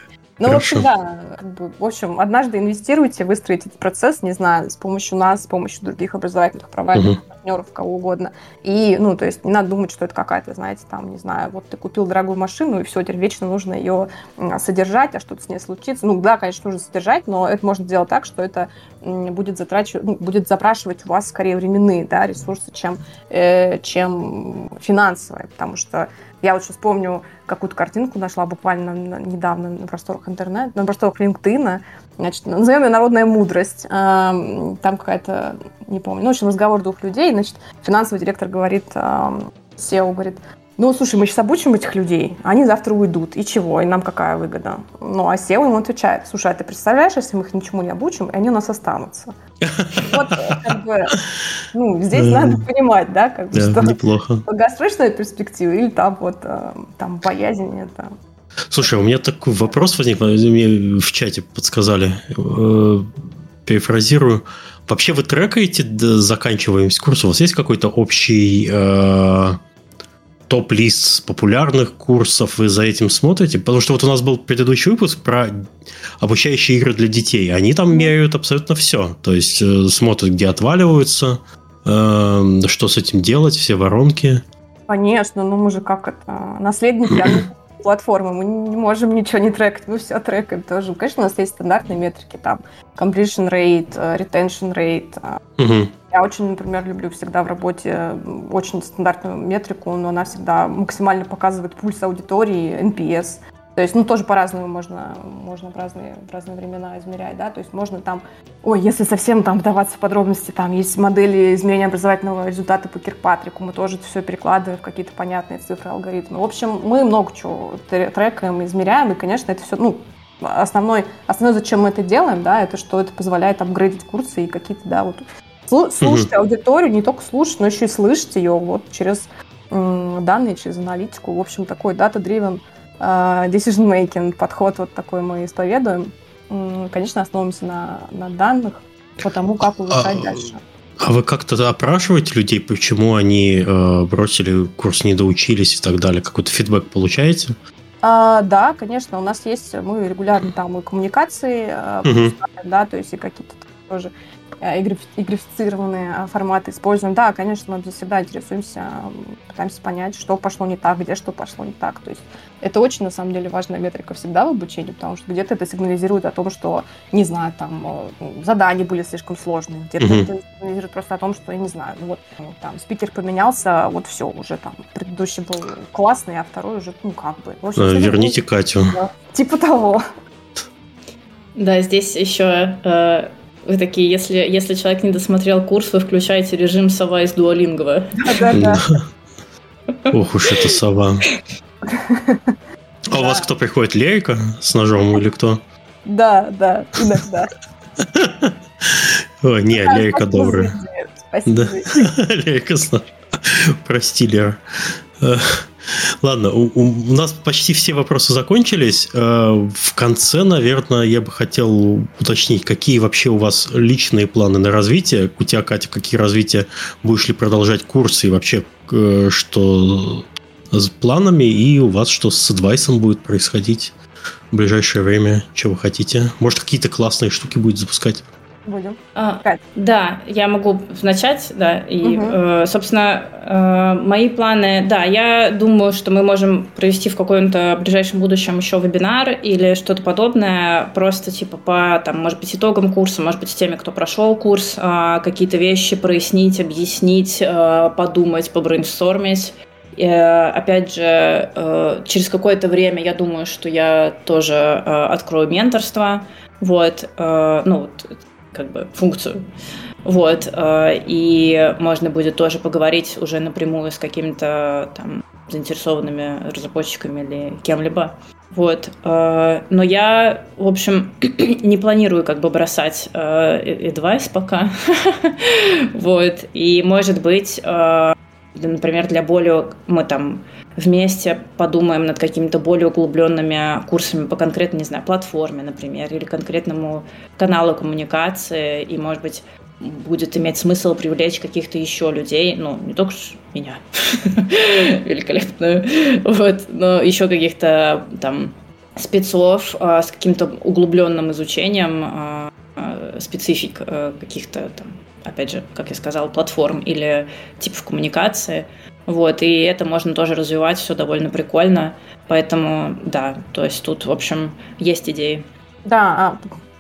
Ну, в общем, да, как бы, в общем, однажды инвестируйте, выстроите этот процесс, не знаю, с помощью нас, с помощью других образовательных провайдеров, uh-huh. партнеров, кого угодно. И, ну, то есть не надо думать, что это какая-то, знаете, там, не знаю, вот ты купил дорогую машину, и все, теперь вечно нужно ее содержать, а что-то с ней случится. Ну, да, конечно, нужно содержать, но это можно сделать так, что это будет, затрачивать, ну, будет запрашивать у вас скорее временные да, ресурсы, чем, э, чем финансовые, потому что я вот сейчас помню, какую-то картинку нашла буквально недавно на просторах интернета, на просторах LinkedIn. Значит, назовем ее «Народная мудрость». Там какая-то, не помню, ну, в общем, разговор двух людей. Значит, финансовый директор говорит, SEO говорит, ну, слушай, мы сейчас обучим этих людей, они завтра уйдут. И чего? И нам какая выгода? Ну, а SEO ему отвечает, слушай, а ты представляешь, если мы их ничему не обучим, и они у нас останутся? Вот, как бы, ну, здесь надо понимать, да, как бы, что неплохо. долгосрочная перспектива или там вот, э, там, боязнь это. Слушай, у меня такой вопрос возник, мне в чате подсказали, э, перефразирую. Вообще вы трекаете заканчиваемость курса? У вас есть какой-то общий э, топ-лист популярных курсов вы за этим смотрите? Потому что вот у нас был предыдущий выпуск про обучающие игры для детей. Они там меряют абсолютно все. То есть э, смотрят, где отваливаются, э, что с этим делать, все воронки. Конечно, ну мы же как это, наследники платформы, мы не можем ничего не трекать, мы все трекаем тоже. Конечно, у нас есть стандартные метрики, там, completion rate, э, retention rate. Угу. Я очень, например, люблю всегда в работе очень стандартную метрику, но она всегда максимально показывает пульс аудитории, NPS. То есть, ну, тоже по-разному можно, можно в разные, в разные времена измерять, да, то есть можно там, ой, если совсем там вдаваться в подробности, там есть модели измерения образовательного результата по Киркпатрику, мы тоже это все перекладываем в какие-то понятные цифры, алгоритмы. В общем, мы много чего трекаем, измеряем, и, конечно, это все, ну, основной, основной, зачем мы это делаем, да, это что это позволяет апгрейдить курсы и какие-то, да, вот слушать угу. аудиторию, не только слушать, но еще и слышать ее вот через данные, через аналитику. В общем, такой data-driven uh, decision-making подход вот такой мы исповедуем. Конечно, основываемся на, на данных по тому, как улучшать а, дальше. А вы как-то опрашиваете людей, почему они э, бросили курс, не доучились и так далее? Какой-то фидбэк получаете? А, да, конечно, у нас есть, мы регулярно там и коммуникации, uh-huh. да, то есть и какие-то тоже игрифицированные э, форматы используем. Да, конечно, мы всегда интересуемся, пытаемся понять, что пошло не так, где что пошло не так. То есть это очень, на самом деле, важная метрика всегда в обучении, потому что где-то это сигнализирует о том, что, не знаю, там, э, задания были слишком сложные, где-то mm-hmm. это сигнализирует просто о том, что, я не знаю, ну вот, ну, там, спикер поменялся, вот все, уже там, предыдущий был классный, а второй уже, ну, как бы. общем, Верните. Катю. Да, типа того. Да, здесь еще э, вы такие, если, если человек не досмотрел курс, вы включаете режим сова из дуалингова. Да-да-да. Ох уж это сова. А у вас кто приходит? Лейка с ножом или кто? Да, да, иногда. Ой, не, Лейка добрая. Спасибо. Лейка с ножом. Прости, Лера. Ладно, у, у нас почти все вопросы закончились. Э, в конце, наверное, я бы хотел уточнить, какие вообще у вас личные планы на развитие. У тебя, Катя, какие развития? Будешь ли продолжать курсы и вообще э, что с планами? И у вас что с адвайсом будет происходить в ближайшее время? Что вы хотите? Может, какие-то классные штуки будет запускать? Будем. А, да, я могу начать, да. И, угу. э, собственно, э, мои планы, да, я думаю, что мы можем провести в каком-то ближайшем будущем еще вебинар или что-то подобное, просто типа по, там, может быть, итогам курса, может быть, с теми, кто прошел курс, э, какие-то вещи прояснить, объяснить, э, подумать, побрейнстормить. И, э, опять же, э, через какое-то время я думаю, что я тоже э, открою менторство. Вот, ну, как бы функцию. Вот, э, и можно будет тоже поговорить уже напрямую с какими-то там заинтересованными разработчиками или кем-либо. Вот. Э, но я, в общем, не планирую как бы бросать advice пока. вот. И, может быть, э, например, для более... Мы там вместе подумаем над какими-то более углубленными курсами по конкретной, не знаю, платформе, например, или конкретному каналу коммуникации, и, может быть, будет иметь смысл привлечь каких-то еще людей, ну, не только меня, великолепную, вот, но еще каких-то там спецов а, с каким-то углубленным изучением а, а, специфик каких-то там, опять же, как я сказала, платформ или типов коммуникации, вот, и это можно тоже развивать, все довольно прикольно. Поэтому, да, то есть тут, в общем, есть идеи. Да, а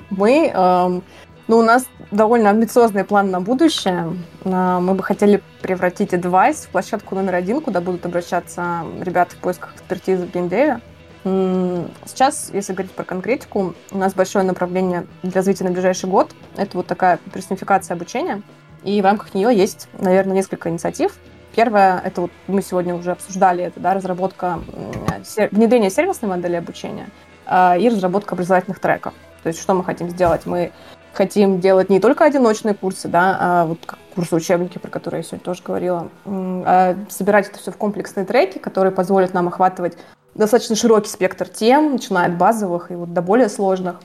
мы, эм, ну, у нас довольно амбициозный план на будущее. Э, мы бы хотели превратить Advice в площадку номер один, куда будут обращаться ребята в поисках экспертизы в геймдеве. Сейчас, если говорить про конкретику, у нас большое направление для развития на ближайший год. Это вот такая персонификация обучения. И в рамках нее есть, наверное, несколько инициатив. Первое, это вот мы сегодня уже обсуждали, это да, разработка, внедрение сервисной модели обучения э, и разработка образовательных треков. То есть что мы хотим сделать? Мы хотим делать не только одиночные курсы, да, а вот как курсы-учебники, про которые я сегодня тоже говорила, а собирать это все в комплексные треки, которые позволят нам охватывать достаточно широкий спектр тем, начиная от базовых и вот до более сложных.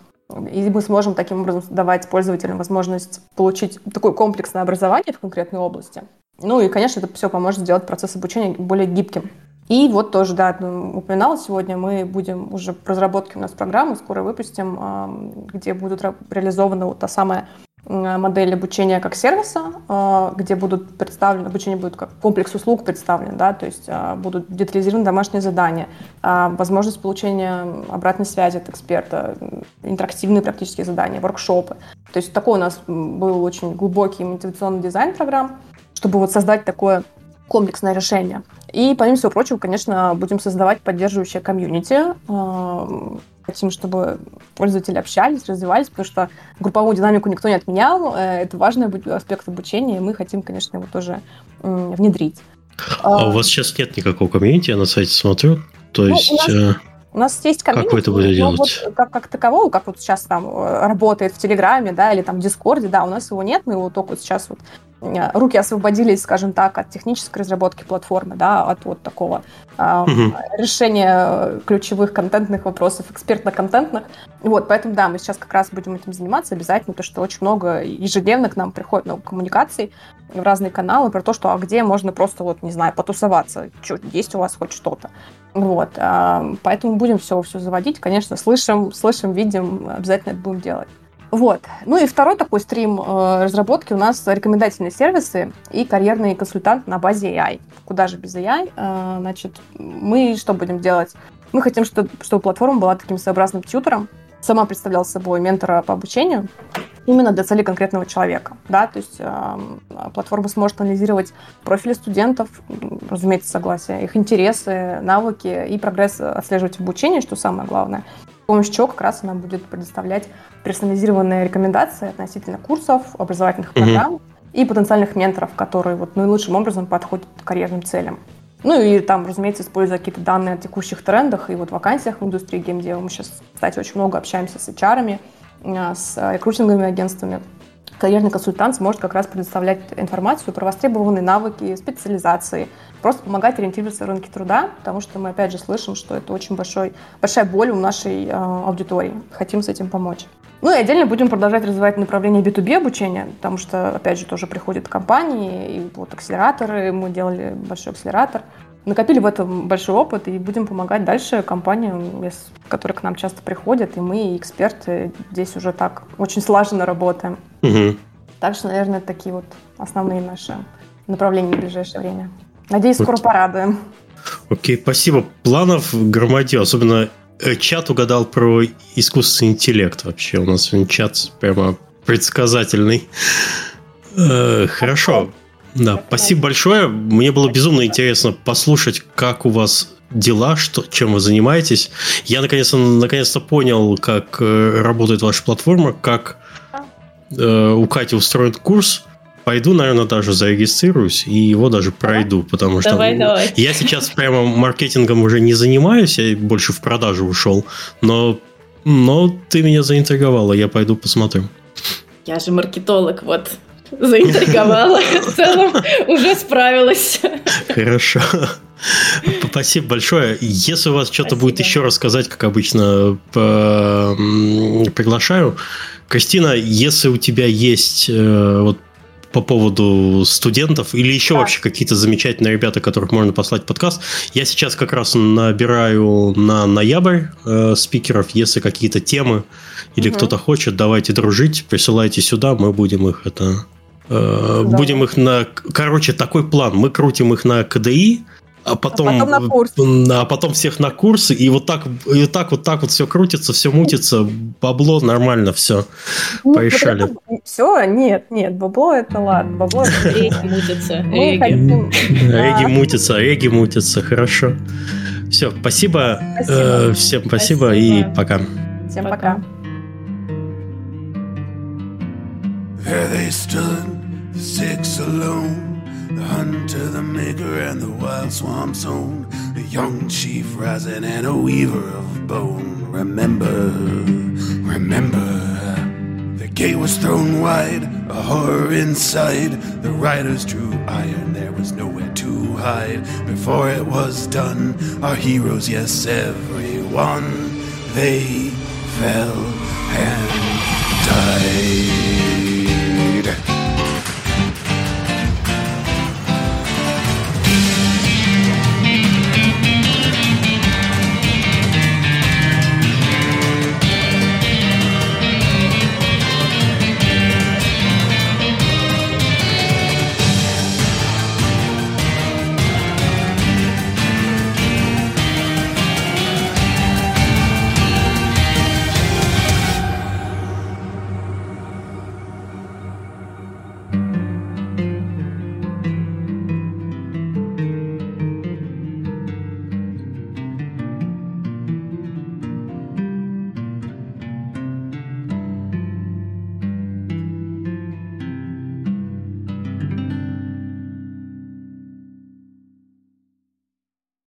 И мы сможем таким образом давать пользователям возможность получить такое комплексное образование в конкретной области. Ну и, конечно, это все поможет сделать процесс обучения более гибким. И вот тоже, да, упоминала сегодня, мы будем уже в разработке у нас программы, скоро выпустим, где будут реализована вот та самая модель обучения как сервиса, а, где будут представлены, обучение будет как комплекс услуг представлен, да, то есть а, будут детализированы домашние задания, возможность получения обратной связи от эксперта, интерактивные практические задания, воркшопы. То есть такой у нас был очень глубокий мотивационный дизайн программ, чтобы вот создать такое комплексное решение. И, помимо всего прочего, конечно, будем создавать поддерживающее комьюнити. Хотим, чтобы пользователи общались, развивались, потому что групповую динамику никто не отменял. Э, это важный аспект обучения, и мы хотим, конечно, его тоже внедрить. А у вас сейчас нет никакого комьюнити, я на сайте смотрю. То ну, есть... У нас, э, у нас есть комьюнити. Как вы это будете делать? Вот, как, как такового, как вот сейчас там э, работает в Телеграме, да, или там в Дискорде, да, у нас его нет, мы его только вот сейчас вот Э, руки освободились, скажем так, от технической разработки платформы, да, от вот такого э, угу. решения ключевых контентных вопросов, экспертно-контентных. Вот, поэтому, да, мы сейчас как раз будем этим заниматься обязательно, потому что очень много ежедневно к нам приходит много коммуникаций в разные каналы про то, что а где можно просто, вот, не знаю, потусоваться, есть у вас хоть что-то. Вот, э, поэтому будем все, все заводить, конечно, слышим, слышим, видим, обязательно это будем делать. Вот. Ну и второй такой стрим э, разработки у нас рекомендательные сервисы и карьерный консультант на базе AI. Куда же без AI? Э, значит, мы что будем делать? Мы хотим, чтобы, чтобы платформа была таким своеобразным тьютером, сама представляла собой ментора по обучению именно для цели конкретного человека. Да? То есть э, платформа сможет анализировать профили студентов, разумеется, согласие, их интересы, навыки и прогресс отслеживать в обучении, что самое главное помощью чего как раз она будет предоставлять персонализированные рекомендации относительно курсов, образовательных программ mm-hmm. и потенциальных менторов, которые вот наилучшим образом подходят к карьерным целям. Ну и там, разумеется, используя какие-то данные о текущих трендах и вот вакансиях в индустрии геймдева. Мы сейчас, кстати, очень много общаемся с HR, а, с рекрутинговыми агентствами, карьерный консультант сможет как раз предоставлять информацию про востребованные навыки, специализации, просто помогать ориентироваться в рынке труда, потому что мы опять же слышим, что это очень большой, большая боль у нашей э, аудитории. Хотим с этим помочь. Ну и отдельно будем продолжать развивать направление B2B обучения, потому что, опять же, тоже приходят компании, и вот акселераторы, мы делали большой акселератор, накопили в этом большой опыт и будем помогать дальше компаниям, которые к нам часто приходят, и мы, и эксперты, здесь уже так очень слаженно работаем. Угу. Так что, наверное, такие вот основные наши направления в ближайшее время. Надеюсь, скоро порадуем. Окей, спасибо. Планов громадье, особенно чат угадал про искусственный интеллект вообще. У нас сегодня чат прямо предсказательный. Э, хорошо. Да, спасибо большое. Мне было безумно интересно послушать, как у вас дела, что, чем вы занимаетесь. Я наконец-то, наконец-то понял, как э, работает ваша платформа, как э, у Кати устроен курс. Пойду, наверное, даже зарегистрируюсь и его даже пройду, потому что давай, давай. я сейчас прямо маркетингом уже не занимаюсь, я больше в продажу ушел, но, но ты меня заинтриговала, я пойду посмотрю. Я же маркетолог, вот заинтриговала. В целом уже справилась. Хорошо. Спасибо большое. Если у вас что-то будет еще рассказать, как обычно, приглашаю. Кристина, если у тебя есть э, вот по поводу студентов или еще да. вообще какие-то замечательные ребята, которых можно послать в подкаст. Я сейчас как раз набираю на ноябрь э, спикеров, если какие-то темы или угу. кто-то хочет, давайте дружить, присылайте сюда, мы будем их это Э, да. Будем их на... Короче, такой план. Мы крутим их на КДИ, а потом, а потом, на курс. а потом всех на курсы, и вот так, и так вот так вот все крутится, все мутится, бабло нормально, все, ну, порешали. Вот все, нет, нет, бабло это ладно, бабло это реги мутятся, реги. мутятся, реги мутятся, хорошо. Все, спасибо, спасибо. Э, всем спасибо, спасибо и пока. Всем пока. There they stood six alone, the hunter, the maker, and the wild swamp zone, a young chief rising and a weaver of bone. Remember, remember. The gate was thrown wide, a horror inside. The riders drew iron, there was nowhere to hide. Before it was done, our heroes, yes, everyone, they fell and died.